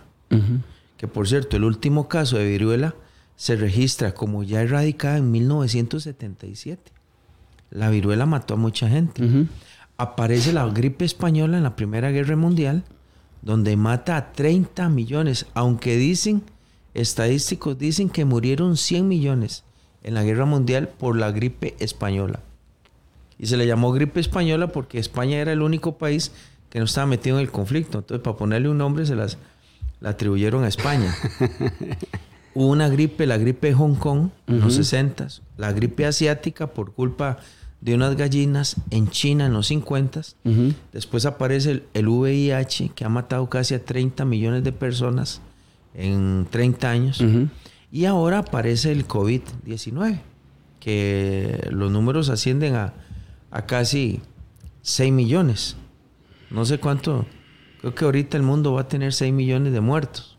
Que por cierto, el último caso de viruela se registra como ya erradicada en 1977. La viruela mató a mucha gente. Aparece la gripe española en la Primera Guerra Mundial, donde mata a 30 millones, aunque dicen, estadísticos dicen que murieron 100 millones en la Guerra Mundial por la gripe española. Y se le llamó gripe española porque España era el único país que no estaba metido en el conflicto. Entonces, para ponerle un nombre, se las la atribuyeron a España. Hubo una gripe, la gripe de Hong Kong, en los 60 la gripe asiática por culpa de unas gallinas en China en los 50 Ujú. Después aparece el, el VIH, que ha matado casi a 30 millones de personas en 30 años. Y ahora aparece el COVID-19, que los números ascienden a, a casi 6 millones. No sé cuánto, creo que ahorita el mundo va a tener 6 millones de muertos.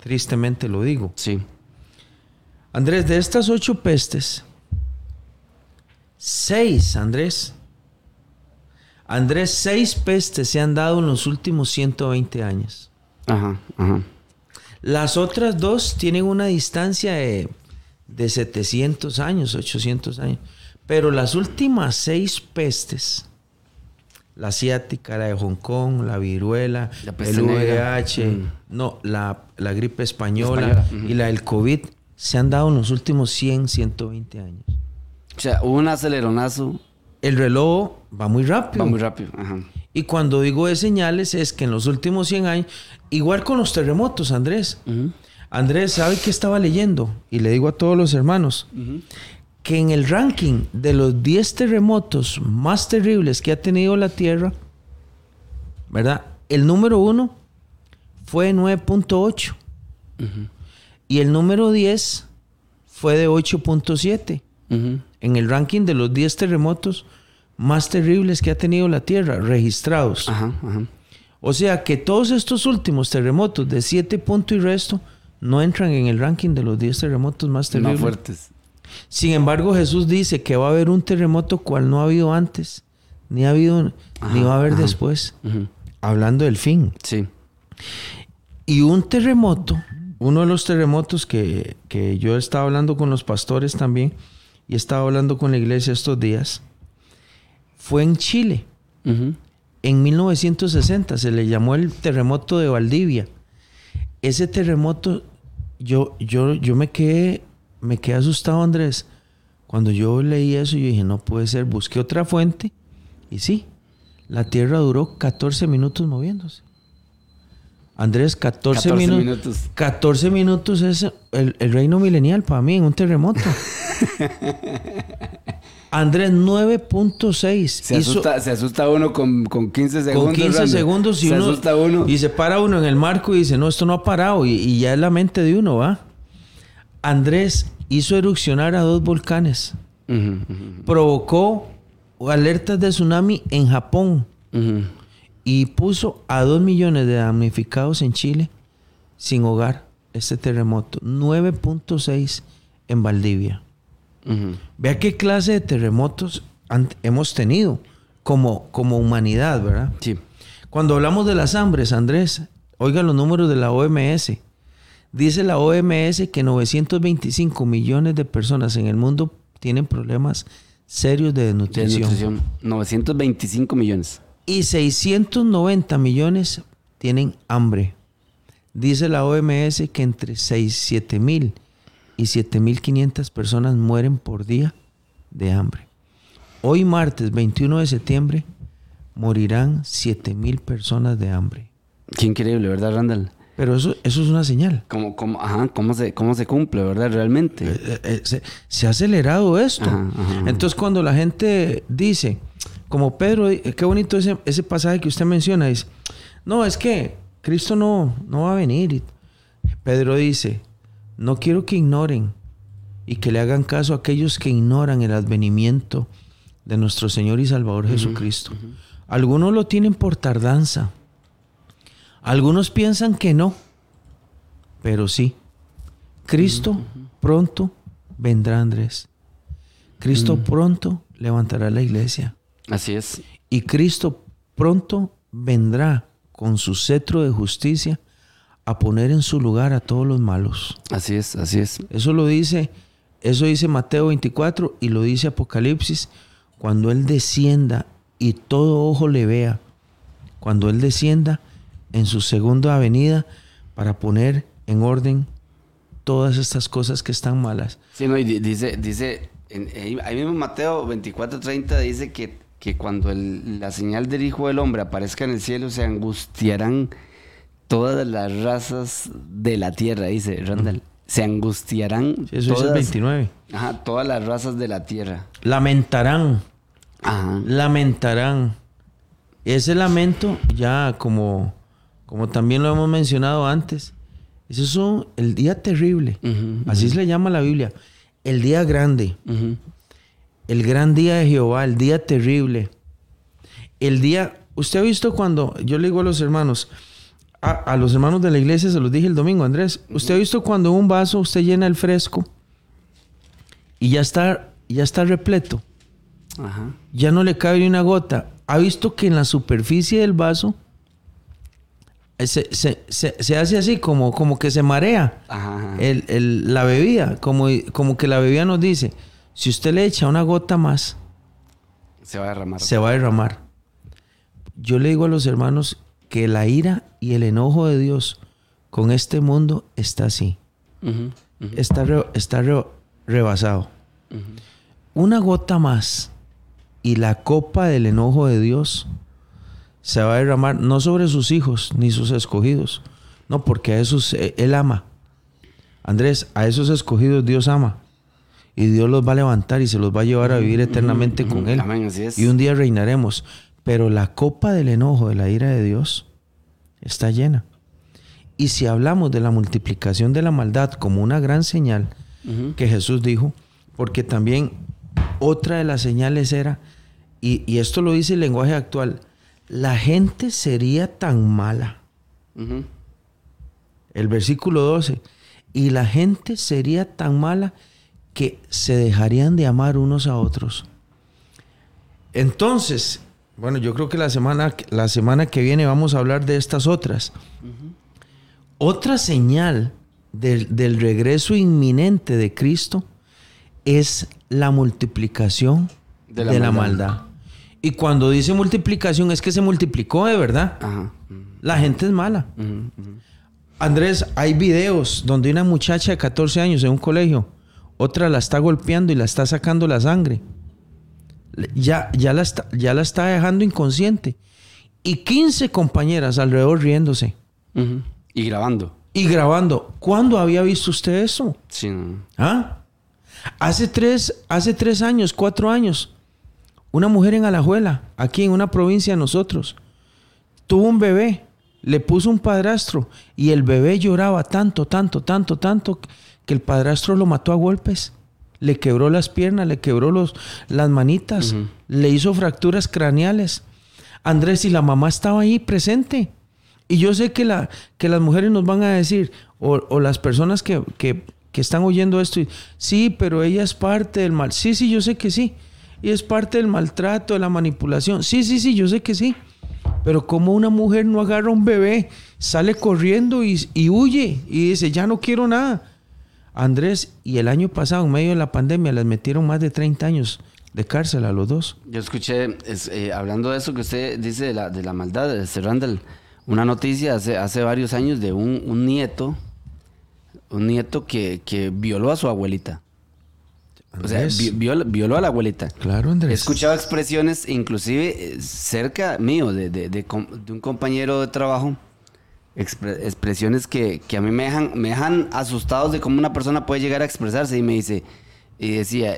Tristemente lo digo. Sí. Andrés, de estas ocho pestes, seis, Andrés. Andrés, seis pestes se han dado en los últimos 120 años. Ajá, ajá. Las otras dos tienen una distancia de, de 700 años, 800 años. Pero las últimas seis pestes, la asiática, la de Hong Kong, la viruela, La el. VIH, Mm. no, la, la gripe española, y la del COVID, se han dado en los últimos 100, 120 años. O sea, hubo un aceleronazo. El reloj va muy rápido. Va muy rápido. Ajá. Y cuando digo de señales es que en los últimos 100 años, igual con los terremotos, Andrés. Andrés, ¿sabe qué estaba leyendo? Y le digo a todos los hermanos que en el ranking de los 10 terremotos más terribles que ha tenido la Tierra, ¿verdad? El número uno fue 9.8 y el número 10 fue de 8.7 Ujú. en el ranking de los 10 terremotos más terribles que ha tenido la Tierra registrados. Ajá, ajá. O sea que todos estos últimos terremotos de 7 puntos y resto no entran en el ranking de los 10 terremotos más Más terribles. fuertes. Sin embargo, Jesús dice que va a haber un terremoto cual no ha habido antes, ni ha habido, ni va a haber ajá. después, hablando del fin. Sí. Y un terremoto, uno de los terremotos que, que yo estaba hablando con los pastores también, y estaba hablando con la iglesia estos días, fue en Chile, en 1960, se le llamó el terremoto de Valdivia. Ese terremoto, yo, yo, yo me quedé, me quedé asustado, Andrés. Cuando yo leí eso, yo dije, no puede ser. Busqué otra fuente y sí, la Tierra duró 14 minutos moviéndose. Andrés, 14, 14 minu- minutos. 14 minutos es el, el reino milenial para mí en un terremoto. Andrés, 9.6. Se asusta, se asusta uno con, con 15 segundos. con 15 Randy. segundos y se uno, asusta uno. y se para uno en el marco y dice, no, esto no ha parado. Y, y ya es la mente de uno, ¿va? Andrés hizo erupcionar a dos volcanes. Provocó alertas de tsunami en Japón. Y puso a dos millones de damnificados en Chile sin hogar este terremoto. 9.6 en Valdivia. Vea qué clase de terremotos hemos tenido como, como humanidad, ¿verdad? Sí. Cuando hablamos de las hambres, Andrés, oiga los números de la OMS. Dice la OMS que 925 millones de personas en el mundo tienen problemas serios de De desnutrición. nutrición. 925 millones. Y 690 millones tienen hambre. Dice la OMS que entre 6, 7 mil y 7 mil 500 personas mueren por día de hambre. Hoy martes 21 de septiembre morirán 7 mil personas de hambre. Qué increíble, ¿verdad, Randall? Pero eso, eso es una señal. ¿Cómo, cómo, ajá, cómo, se, ¿Cómo se cumple, verdad? Realmente. Eh, eh, se, se ha acelerado esto. Ajá, ajá, ajá. Entonces cuando la gente dice, como Pedro, eh, qué bonito ese, ese pasaje que usted menciona, dice, no, es que Cristo no, no va a venir. Pedro dice, no quiero que ignoren y que le hagan caso a aquellos que ignoran el advenimiento de nuestro Señor y Salvador Jesucristo. Algunos lo tienen por tardanza. Algunos piensan que no, pero sí. Cristo pronto vendrá, Andrés. Cristo pronto levantará la iglesia. Así es. Y Cristo pronto vendrá con su cetro de justicia a poner en su lugar a todos los malos. Así es, así es. Eso lo dice, eso dice Mateo 24 y lo dice Apocalipsis cuando él descienda y todo ojo le vea. Cuando él descienda en su segunda venida para poner en orden todas estas cosas que están malas. Sí, no, y di- dice, dice, en- ahí ahí mismo Mateo 24:30 dice que, que cuando el- la señal del Hijo del Hombre aparezca en el cielo, se angustiarán todas las razas de la tierra, dice Randall. Se angustiarán Sí, Eso dice el todas, 29. ajá, todas las razas de la tierra. Lamentarán, Ajá. lamentarán. Ese lamento, ya como, como también lo hemos mencionado antes, eso es un- el día terrible. Así se le llama la Biblia. El día grande. El gran día de Jehová, el día terrible. El día, usted ha visto cuando, yo le digo a los hermanos, a, a los hermanos de la iglesia se los dije el domingo, Andrés, usted ha visto cuando un vaso usted llena el fresco y ya está, ya está repleto, ya no le cabe ni una gota. Ha visto que en la superficie del vaso se, se- se- se hace así, como, como que se marea Ajá, el- el- la bebida, como, como que la bebida nos dice, si usted le echa una gota más, Se va a derramar. se va a derramar. Yo le digo a los hermanos que la ira y el enojo de Dios con este mundo está así, está, re- está re- rebasado. Una gota más y la copa del enojo de Dios se va a derramar no sobre sus hijos ni sus escogidos, no, porque a esos eh, Él ama. Andrés, a esos escogidos Dios ama. Y Dios los va a levantar y se los va a llevar a vivir eternamente con Él. Amén, así es. Y un día reinaremos. Pero la copa del enojo, de la ira de Dios, está llena. Y si hablamos de la multiplicación de la maldad como una gran señal que Jesús dijo, porque también otra de las señales era, y, y esto lo dice el lenguaje actual, la gente sería tan mala. El versículo 12, y la gente sería tan mala que se dejarían de amar unos a otros. Entonces, bueno, yo creo que la semana, la semana que viene vamos a hablar de estas otras. Otra señal del, del regreso inminente de Cristo es la multiplicación de la maldad. Y cuando dice multiplicación es que se multiplicó de verdad. Ajá. Ujú, La gente es mala. ujú, ujú. Andrés, hay videos donde una muchacha de 14 años en un colegio, otra la está golpeando y la está sacando la sangre. Ya, ya, la, está, ya la está dejando inconsciente. Y 15 compañeras alrededor riéndose. Y grabando. y grabando. ¿Cuándo había visto usted eso? Sí, no. ¿Ah? Hace tres, hace tres años, cuatro años, una mujer en Alajuela, aquí en una provincia de nosotros, tuvo un bebé, le puso un padrastro y el bebé lloraba tanto, tanto, tanto, tanto que el padrastro lo mató a golpes. Le quebró las piernas, le quebró los, las manitas, le hizo fracturas craneales. Andrés y la mamá estaba ahí presente. Y yo sé que, la, que las mujeres nos van a decir, o, o las personas que, que- que están oyendo esto, sí, pero ella es parte del mal. Sí, sí, yo sé que sí. Y es parte del maltrato, de la manipulación. Sí, sí, sí, yo sé que sí. Pero como una mujer no agarra un bebé, sale corriendo y, y huye y dice, ya no quiero nada. Andrés, y el año pasado, en medio de la pandemia, les metieron más de 30 años de cárcel a los dos. Yo escuché, es, eh, hablando de eso que usted dice de la, de la maldad, de Randall, una noticia hace, hace varios años de un, un nieto, un nieto que, que violó a su abuelita. O sea, viol- violó a la abuelita. Claro, He Andrés. escuchado expresiones, inclusive eh, cerca mío, de, de- de un compañero de trabajo, expre- expresiones que, que a mí me dejan, me dejan asustados de cómo una persona puede llegar a expresarse. Y me dice, y decía,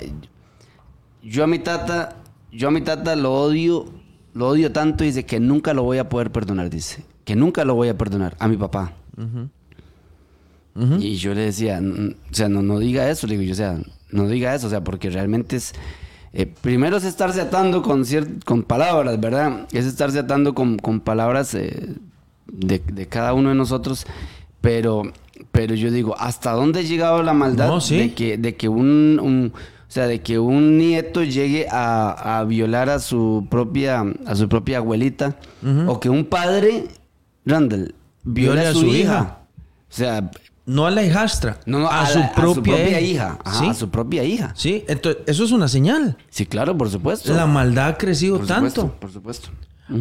yo a mi tata, yo a mi tata lo odio, lo odio tanto, dice que nunca lo voy a poder perdonar, dice, que nunca lo voy a perdonar a mi papá. Y yo le decía, "N- o sea, no, no diga eso, le digo yo, o sea, no diga eso, o sea, porque realmente es, eh, primero es estarse atando con, con palabras, ¿verdad? Es estarse atando con, con palabras eh, de, de cada uno de nosotros, pero, pero yo digo, ¿hasta dónde ha llegado la maldad No, sí. de que, de que un, un- o sea, de que un nieto llegue a, a violar a su propia, a su propia abuelita, o que un padre, Randall, viole, a su, hija. O sea, No a la hijastra, no, no, a, a, su la- propia, hija. Ajá, ¿Sí? A su propia hija. Sí, entonces eso es una señal. Sí, claro, por supuesto. La maldad ha crecido por tanto. Supuesto, por supuesto.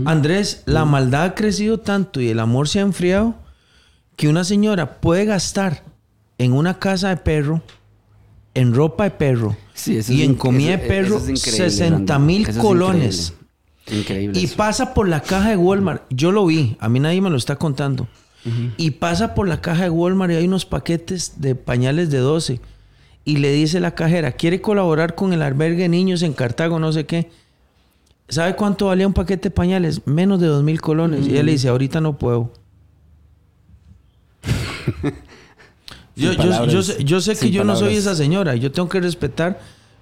Andrés, la maldad ha crecido tanto y el amor se ha enfriado que una señora puede gastar en una casa de perro, en ropa de perro Sí, eso y es en comida eso- de perro eso es increíble, 60 Brandon. mil colones. Increíble, Increíble Y pasa por la caja de Walmart. Yo lo vi, a mí nadie me lo está contando. Y pasa por la caja de Walmart y hay unos paquetes de pañales de 12. Y le dice la cajera, ¿quiere colaborar con el albergue de niños en Cartago, no sé qué? ¿Sabe cuánto valía un paquete de pañales? Menos de dos mil colones. Y ella le dice, ahorita no puedo. yo, yo- sé, yo sé que sin yo no soy esa señora. Yo tengo que respetar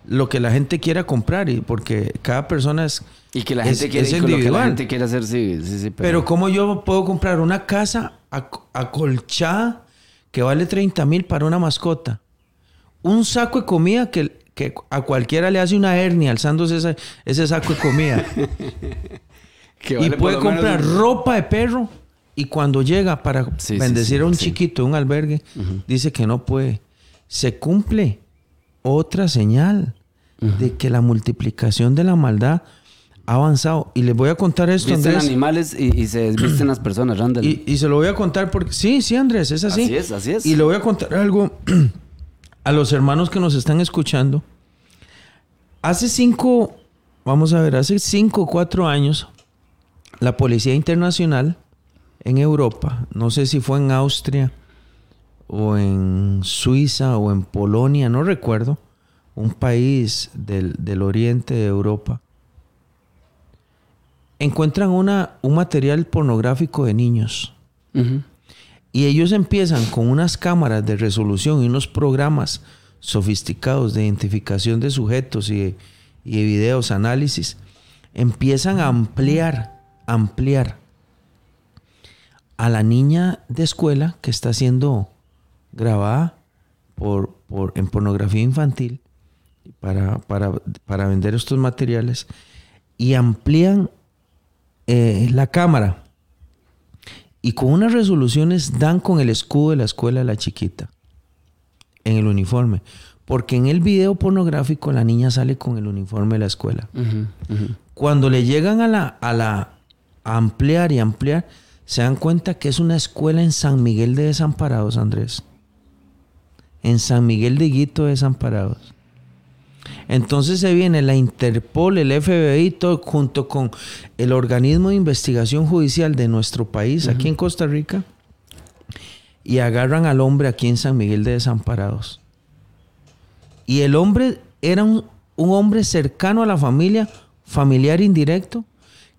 lo que la gente quiera comprar. Y porque cada persona es... Y que la es- gente quiere es y con lo que la individual. gente quiere hacer, sí, sí, sí. Pero ¿cómo yo puedo comprar una casa acolchada que vale 30 mil para una mascota? Un saco de comida que, que a cualquiera le hace una hernia alzándose ese, ese saco de comida. Que y vale puede menos comprar ropa de perro y cuando llega para Sí, bendecir sí, a un chiquito de un albergue, dice que no puede. Se cumple otra señal de que la multiplicación de la maldad ha avanzado. Y les voy a contar esto, Visten Andrés. animales y, y se desvisten las personas, Randall. Y, y se lo voy a contar porque... Sí, sí, Andrés, es así. Así es, así es. Y le voy a contar algo a los hermanos que nos están escuchando. Hace cinco, vamos a ver, hace cinco o cuatro años, la Policía Internacional en Europa, no sé si fue en Austria o en Suiza o en Polonia, no recuerdo, un país del, del oriente de Europa, encuentran una, un material pornográfico de niños. Ujú. Y ellos empiezan con unas cámaras de resolución y unos programas sofisticados de identificación de sujetos y, y de videos, análisis, empiezan a ampliar, ampliar a la niña de escuela que está siendo grabada por, por, en pornografía infantil para, para, para vender estos materiales y amplían eh, la cámara y con unas resoluciones dan con el escudo de la escuela de la chiquita en el uniforme. Porque en el video pornográfico la niña sale con el uniforme de la escuela. Cuando le llegan a la, a la a ampliar y ampliar, se dan cuenta que es una escuela en San Miguel de Desamparados, Andrés. En San Miguel de Guito de Desamparados. Entonces se viene la Interpol, el FBI, todo, junto con el organismo de investigación judicial de nuestro país, aquí en Costa Rica, y agarran al hombre aquí en San Miguel de Desamparados. Y el hombre era un, hombre cercano a la familia, familiar indirecto,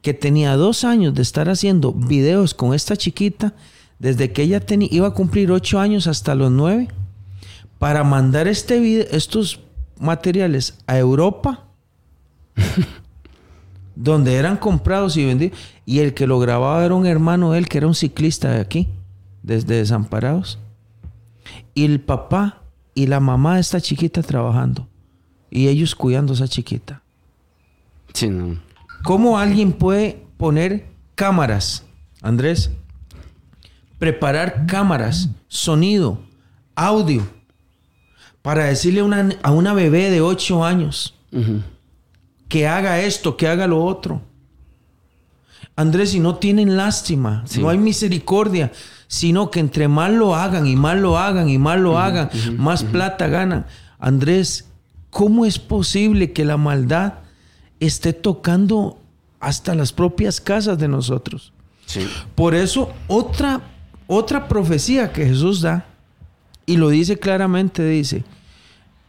que tenía dos años de estar haciendo videos con esta chiquita, desde que ella tenía, iba a cumplir ocho años hasta los nueve, para mandar este video, estos materiales a Europa, donde eran comprados y vendidos, y el que lo grababa era un hermano de él, que era un ciclista de aquí, desde Desamparados. Y el papá y la mamá de esta chiquita trabajando, y ellos cuidando a esa chiquita. Sí, no. ¿Cómo alguien puede poner cámaras, Andrés? Preparar cámaras, sonido, audio para decirle a una bebé de 8 años que haga esto, que haga lo otro. Andrés, si no tienen lástima, no hay misericordia, sino que entre más lo hagan y más lo hagan y más lo hagan, más plata ganan. Andrés, ¿cómo es posible que la maldad esté tocando hasta las propias casas de nosotros? Por eso, otra, otra profecía que Jesús da y lo dice claramente, dice,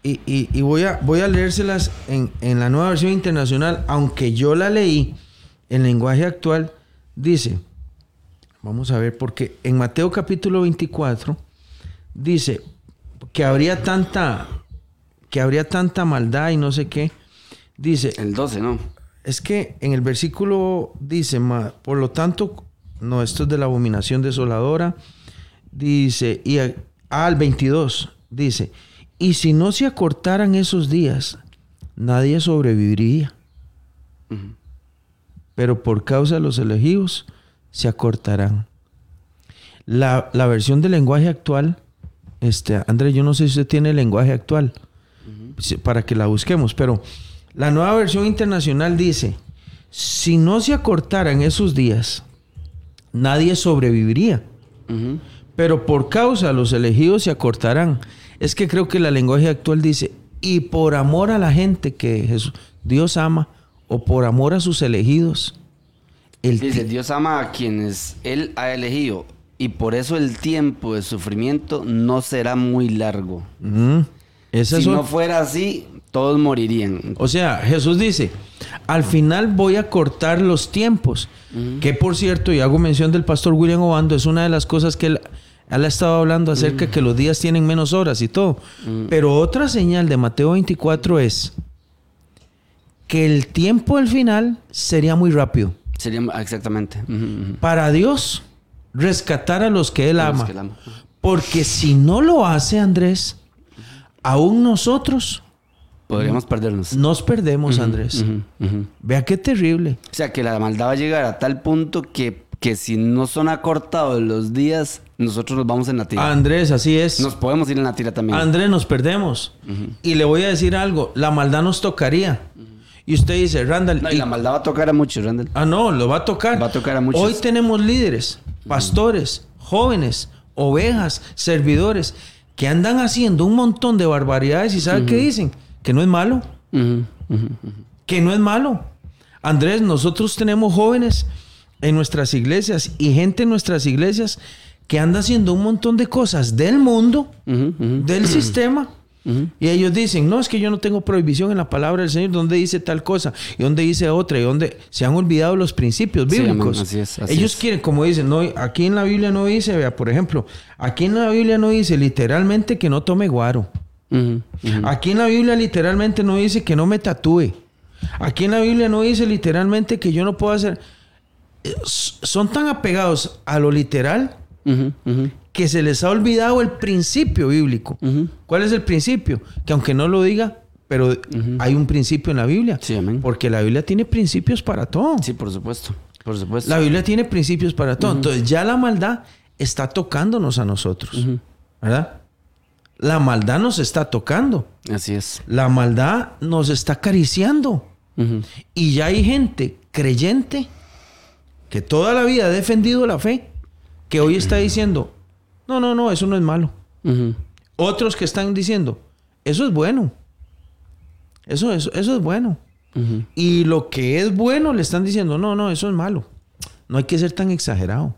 y, voy, a, voy a leérselas en, en, la nueva versión internacional, aunque yo la leí en lenguaje actual, dice, vamos a ver, porque en Mateo capítulo 24 dice que habría tanta, que habría tanta maldad y no sé qué, dice... El 12, ¿no? Es que en el versículo dice, por lo tanto, no, esto es de la abominación desoladora, dice, y al 22 dice, y si no se acortaran esos días, nadie sobreviviría. Pero por causa de los elegidos, se acortarán. La, versión del lenguaje actual, este, André, yo no sé si usted tiene el lenguaje actual para que la busquemos, pero la nueva versión internacional dice, si no se acortaran esos días, nadie sobreviviría pero por causa los elegidos se acortarán. Es que creo que el lenguaje actual dice, y por amor a la gente que Dios ama, o por amor a sus elegidos. El dice, Dios ama a quienes Él ha elegido, y por eso el tiempo de sufrimiento no será muy largo. si no fuera así, todos morirían. O sea, Jesús dice, al final voy a cortar los tiempos. Que por cierto, y hago mención del pastor William Obando, es una de las cosas que él él ha estado hablando acerca de mm. que los días tienen menos horas y todo. Mm. Pero otra señal de Mateo 24 es que el tiempo al final sería muy rápido. Sería exactamente. Para Dios, rescatar a los que Él ama. Porque si no lo hace, Andrés, aún nosotros... Podríamos perdernos. Nos perdemos, Andrés. Vea qué terrible. O sea, que la maldad va a llegar a tal punto que, que si no son acortados los días, nosotros nos vamos en la tira. Andrés, así es. Nos podemos ir en la tira también. Andrés, nos perdemos. Y le voy a decir algo, la maldad nos tocaría. Y usted dice, Randall... y, la maldad va a tocar a muchos, Randall. Ah, no, lo va a tocar. Va a tocar a muchos. Hoy tenemos líderes, pastores, jóvenes, ovejas, servidores, que andan haciendo un montón de barbaridades y ¿sabe qué dicen? Que no es malo. Que no es malo. Andrés, nosotros tenemos jóvenes en nuestras iglesias y gente en nuestras iglesias que anda haciendo un montón de cosas del mundo, del sistema. Y ellos dicen, no, es que yo no tengo prohibición en la palabra del Señor, donde dice tal cosa y donde dice otra y donde se han olvidado los principios bíblicos. ellos quieren, como dicen, no, aquí en la Biblia no dice, vea, por ejemplo, aquí en la Biblia no dice literalmente que no tome guaro. Aquí en la Biblia literalmente no dice que no me tatúe. Aquí en la Biblia no dice literalmente que yo no puedo hacer... Eh, Son tan apegados a lo literal que se les ha olvidado el principio bíblico. ¿Cuál es el principio? Que aunque no lo diga, pero hay un principio en la Biblia. Sí, amén. Porque la Biblia tiene principios para todo. Sí, por supuesto. Por supuesto. La Biblia tiene principios para todo. Entonces ya la maldad está tocándonos a nosotros. ¿Verdad? La maldad nos está tocando. Así es. La maldad nos está acariciando. Y ya hay gente creyente que toda la vida ha defendido la fe, que hoy está diciendo, no, no, no, eso no es malo. Otros que están diciendo, eso es bueno. Eso, eso, eso es bueno. Y lo que es bueno le están diciendo, no, no, eso es malo. No hay que ser tan exagerado.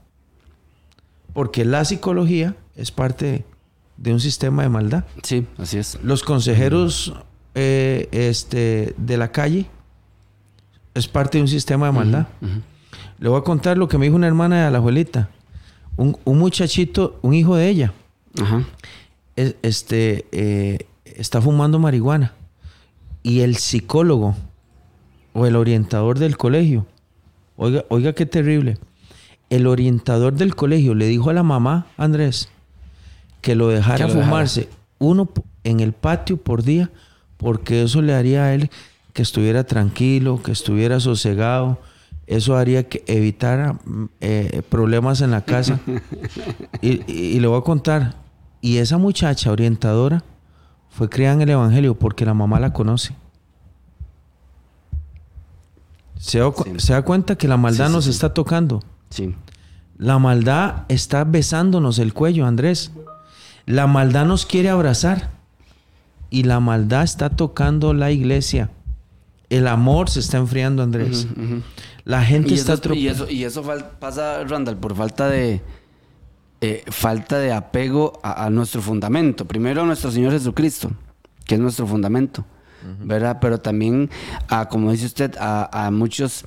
Porque la psicología es parte de un sistema de maldad. Sí, así es. Los consejeros eh, este, de la calle es parte de un sistema de maldad. Le voy a contar lo que me dijo una hermana de la abuelita. Un, un muchachito, un hijo de ella, Ajá. es- este, eh, está fumando marihuana. Y el psicólogo o el orientador del colegio, oiga, oiga qué terrible. El orientador del colegio le dijo a la mamá, Andrés, que lo dejara Que lo dejara. fumarse uno en el patio por día, porque eso le haría a él que estuviera tranquilo, que estuviera sosegado. Eso haría que evitara mm, eh, problemas en la casa. y, y- y le voy a contar. Y esa muchacha orientadora fue criada en el Evangelio porque la mamá la conoce. Se da, cu- Sí. se da cuenta que la maldad Sí, sí, nos está tocando. Sí. La maldad está besándonos el cuello, Andrés. La maldad nos quiere abrazar. Y la maldad está tocando la iglesia. El amor se está enfriando, Andrés. La gente Y está eso, y eso, y eso pasa, Randall, por falta de eh, falta de apego a, a nuestro fundamento. Primero a nuestro Señor Jesucristo, que es nuestro fundamento, ¿verdad? Pero también a, como dice usted, a, a muchos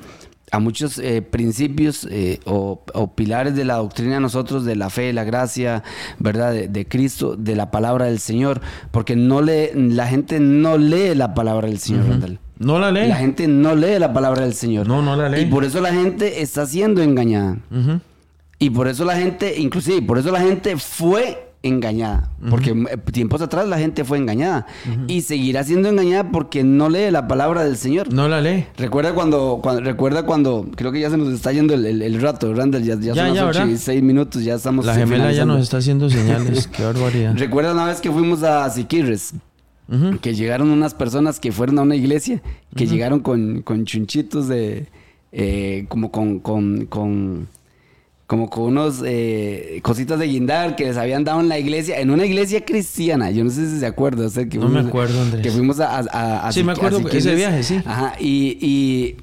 a muchos eh, principios eh, o, o pilares de la doctrina de nosotros, de la fe, la gracia, ¿verdad? De, de Cristo, de la palabra del Señor, porque no lee, la gente no lee la palabra del Señor, Randall. No la lee. La gente no lee la palabra del Señor. No, no la lee. Y por eso la gente está siendo engañada. Ujú. Y por eso la gente, inclusive, por eso la gente fue engañada. Porque eh, tiempos atrás la gente fue engañada. Y seguirá siendo engañada porque no lee la palabra del Señor. No la lee. Recuerda cuando, cuando- recuerda cuando, creo que ya se nos está yendo el, el- el rato, Randall, ya, ya, Ya, son ya, las minutos, ya estamos La gemela ya nos está haciendo señales. Qué barbaridad. Recuerda una vez que fuimos a Siquirres, Que llegaron unas personas que fueron a una iglesia, que llegaron con, con chunchitos de, eh, como con, con, con- como con unos eh, cositas de guindar que les habían dado en la iglesia, en una iglesia cristiana. Yo no sé si se acuerda. que No me fuimos- acuerdo, Andrés. Que fuimos a... a- a- a Sí, me acuerdo ese viaje, sí. Ajá, y, y,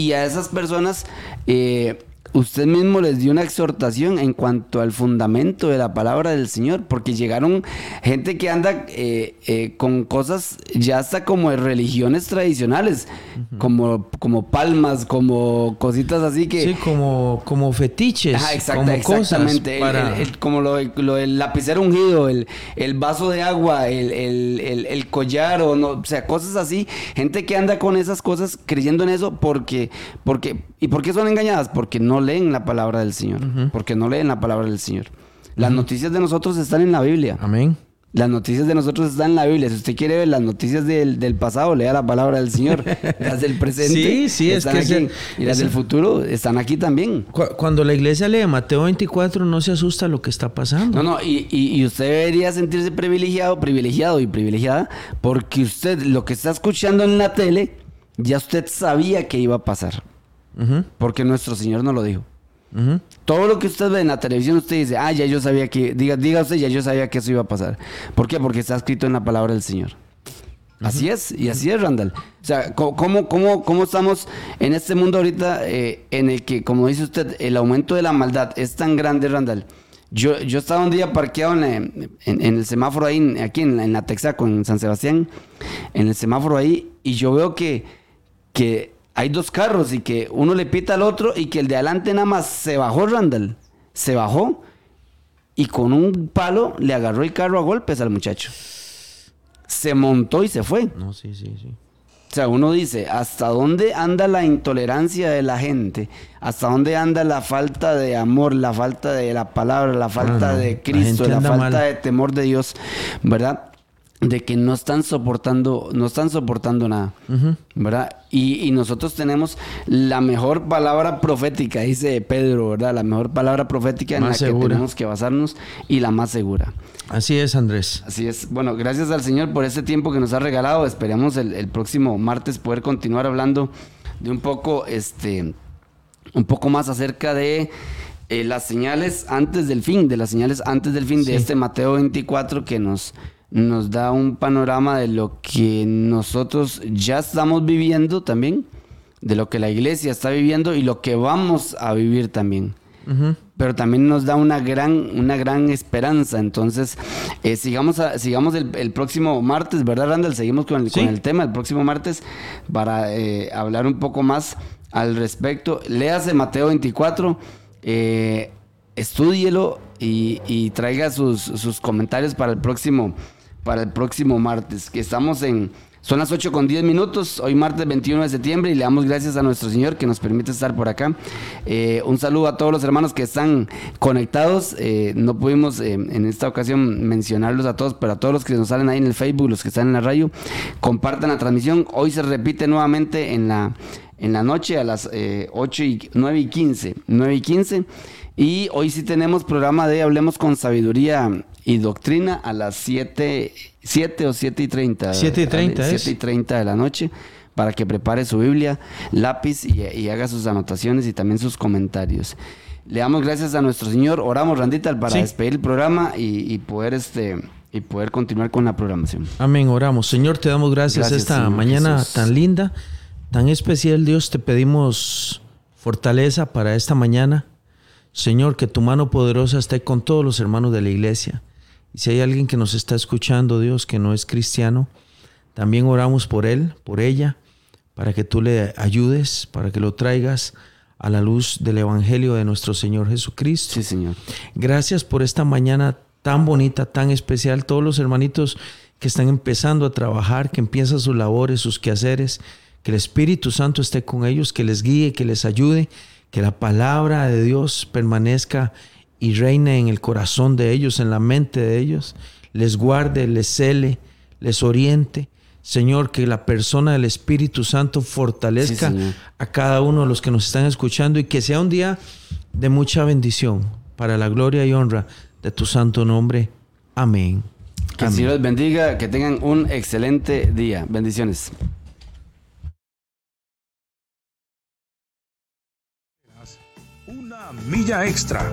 y a esas personas... eh, Usted mismo les dio una exhortación en cuanto al fundamento de la palabra del Señor, porque llegaron gente que anda eh, eh, con cosas ya hasta como de religiones tradicionales, como, como palmas, como cositas así que... Sí, como, como fetiches. Ajá, exacta- como exactamente. cosas El- para... el- el- como lo, de- lo del lapicero ungido, el, el vaso de agua, el, el- el- el collar, o, no, o sea, cosas así. Gente que anda con esas cosas creyendo en eso porque, porque, ¿y por qué son engañadas? Porque no leen la palabra del Señor. Porque no leen la palabra del Señor. Las noticias de nosotros están en la Biblia. Amén. Las noticias de nosotros están en la Biblia. Si usted quiere ver las noticias del, del pasado, lea la palabra del Señor. Las del presente. Sí, sí, es están que aquí. y las del futuro están aquí también. Cu- Cuando la iglesia lee Mateo 24, no se asusta lo que está pasando. No, no, y, y- y usted debería sentirse privilegiado, privilegiado y privilegiada, porque usted lo que está escuchando en la tele, ya usted sabía que iba a pasar, Porque nuestro Señor no lo dijo. Todo lo que usted ve en la televisión, usted dice, ah, ya yo sabía que, diga, diga usted, ya yo sabía que eso iba a pasar. ¿Por qué? Porque está escrito en la palabra del Señor. Así es, y así es, Randall. O sea, ¿cómo, cómo, cómo estamos en este mundo ahorita eh, en el que, como dice usted, el aumento de la maldad es tan grande, Randall? Yo, yo estaba un día parqueado en, la- en- en el semáforo ahí, aquí en la, en la Texaco, en San Sebastián, en el semáforo ahí, y yo veo que, que hay dos carros y que uno le pita al otro y que el de adelante nada más se bajó, Randall. Se bajó y con un palo le agarró el carro a golpes al muchacho. se montó y se fue. No, sí, sí, sí. O sea, uno dice, ¿hasta dónde anda la intolerancia de la gente? ¿Hasta dónde anda la falta de amor, la falta de la palabra, la falta no. de Cristo, la, falta mal. de temor de Dios, ¿verdad? De que no están soportando, no están soportando nada, ¿verdad? Y, y nosotros tenemos la mejor palabra profética, dice Pedro, ¿verdad? La mejor palabra profética en la que tenemos que basarnos y la más segura. Así es, Andrés. Así es. Bueno, gracias al Señor por este tiempo que nos ha regalado. Esperamos el, el próximo martes poder continuar hablando de un poco, este, un poco más acerca de eh, las señales antes del fin, de las señales antes del fin Sí. de este Mateo 24 que nos, nos da un panorama de lo que nosotros ya estamos viviendo también, de lo que la iglesia está viviendo y lo que vamos a vivir también pero también nos da una gran, una gran esperanza. Entonces, eh, sigamos, a- sigamos el, el próximo martes, ¿verdad, Randall? Seguimos con el, Sí. con el tema el próximo martes para eh, hablar un poco más al respecto. Léase Mateo 24, eh, estúdielo y, y traiga sus, sus comentarios para el próximo, para el próximo martes, que estamos en... Son las 8 con 10 minutos, hoy martes 21 de septiembre y le damos gracias a nuestro Señor que nos permite estar por acá. Eh, un saludo a todos los hermanos que están conectados. Eh, no pudimos eh, en esta ocasión mencionarlos a todos, pero a todos los que nos salen ahí en el Facebook, los que están en la radio, compartan la transmisión. Hoy se repite nuevamente en la, en la noche a las eh, 8 y 9 y 15. 9 y 15. Y hoy sí tenemos programa de Hablemos con Sabiduría y Doctrina a las 7, 7 o 7 y 30. 7 y 30 es. 7 y 30 de la noche para que prepare su Biblia, lápiz y, y haga sus anotaciones y también sus comentarios. Le damos gracias a nuestro Señor, oramos Randita para Sí. despedir el programa y, y poder este y poder continuar con la programación. Amén, oramos. Señor, te damos gracias, Gracias, esta Señor mañana Jesús. tan linda, tan especial. Dios, te pedimos fortaleza para esta mañana. Señor, que tu mano poderosa esté con todos los hermanos de la iglesia. Y si hay alguien que nos está escuchando, Dios, que no es cristiano, también oramos por él, por ella, para que tú le ayudes, para que lo traigas a la luz del Evangelio de nuestro Señor Jesucristo. Sí, Señor. Gracias por esta mañana tan bonita, tan especial. Todos los hermanitos que están empezando a trabajar, que empiezan sus labores, sus quehaceres, que el Espíritu Santo esté con ellos, que les guíe, que les ayude, que la palabra de Dios permanezca y reine en el corazón de ellos, en la mente de ellos, les guarde, les cele, les oriente. Señor, que la persona del Espíritu Santo fortalezca Sí, a cada uno de los que nos están escuchando y que sea un día de mucha bendición para la gloria y honra de tu santo nombre. Amén. Que el Amén. Señor los bendiga, que tengan un excelente día. Bendiciones. Una milla extra.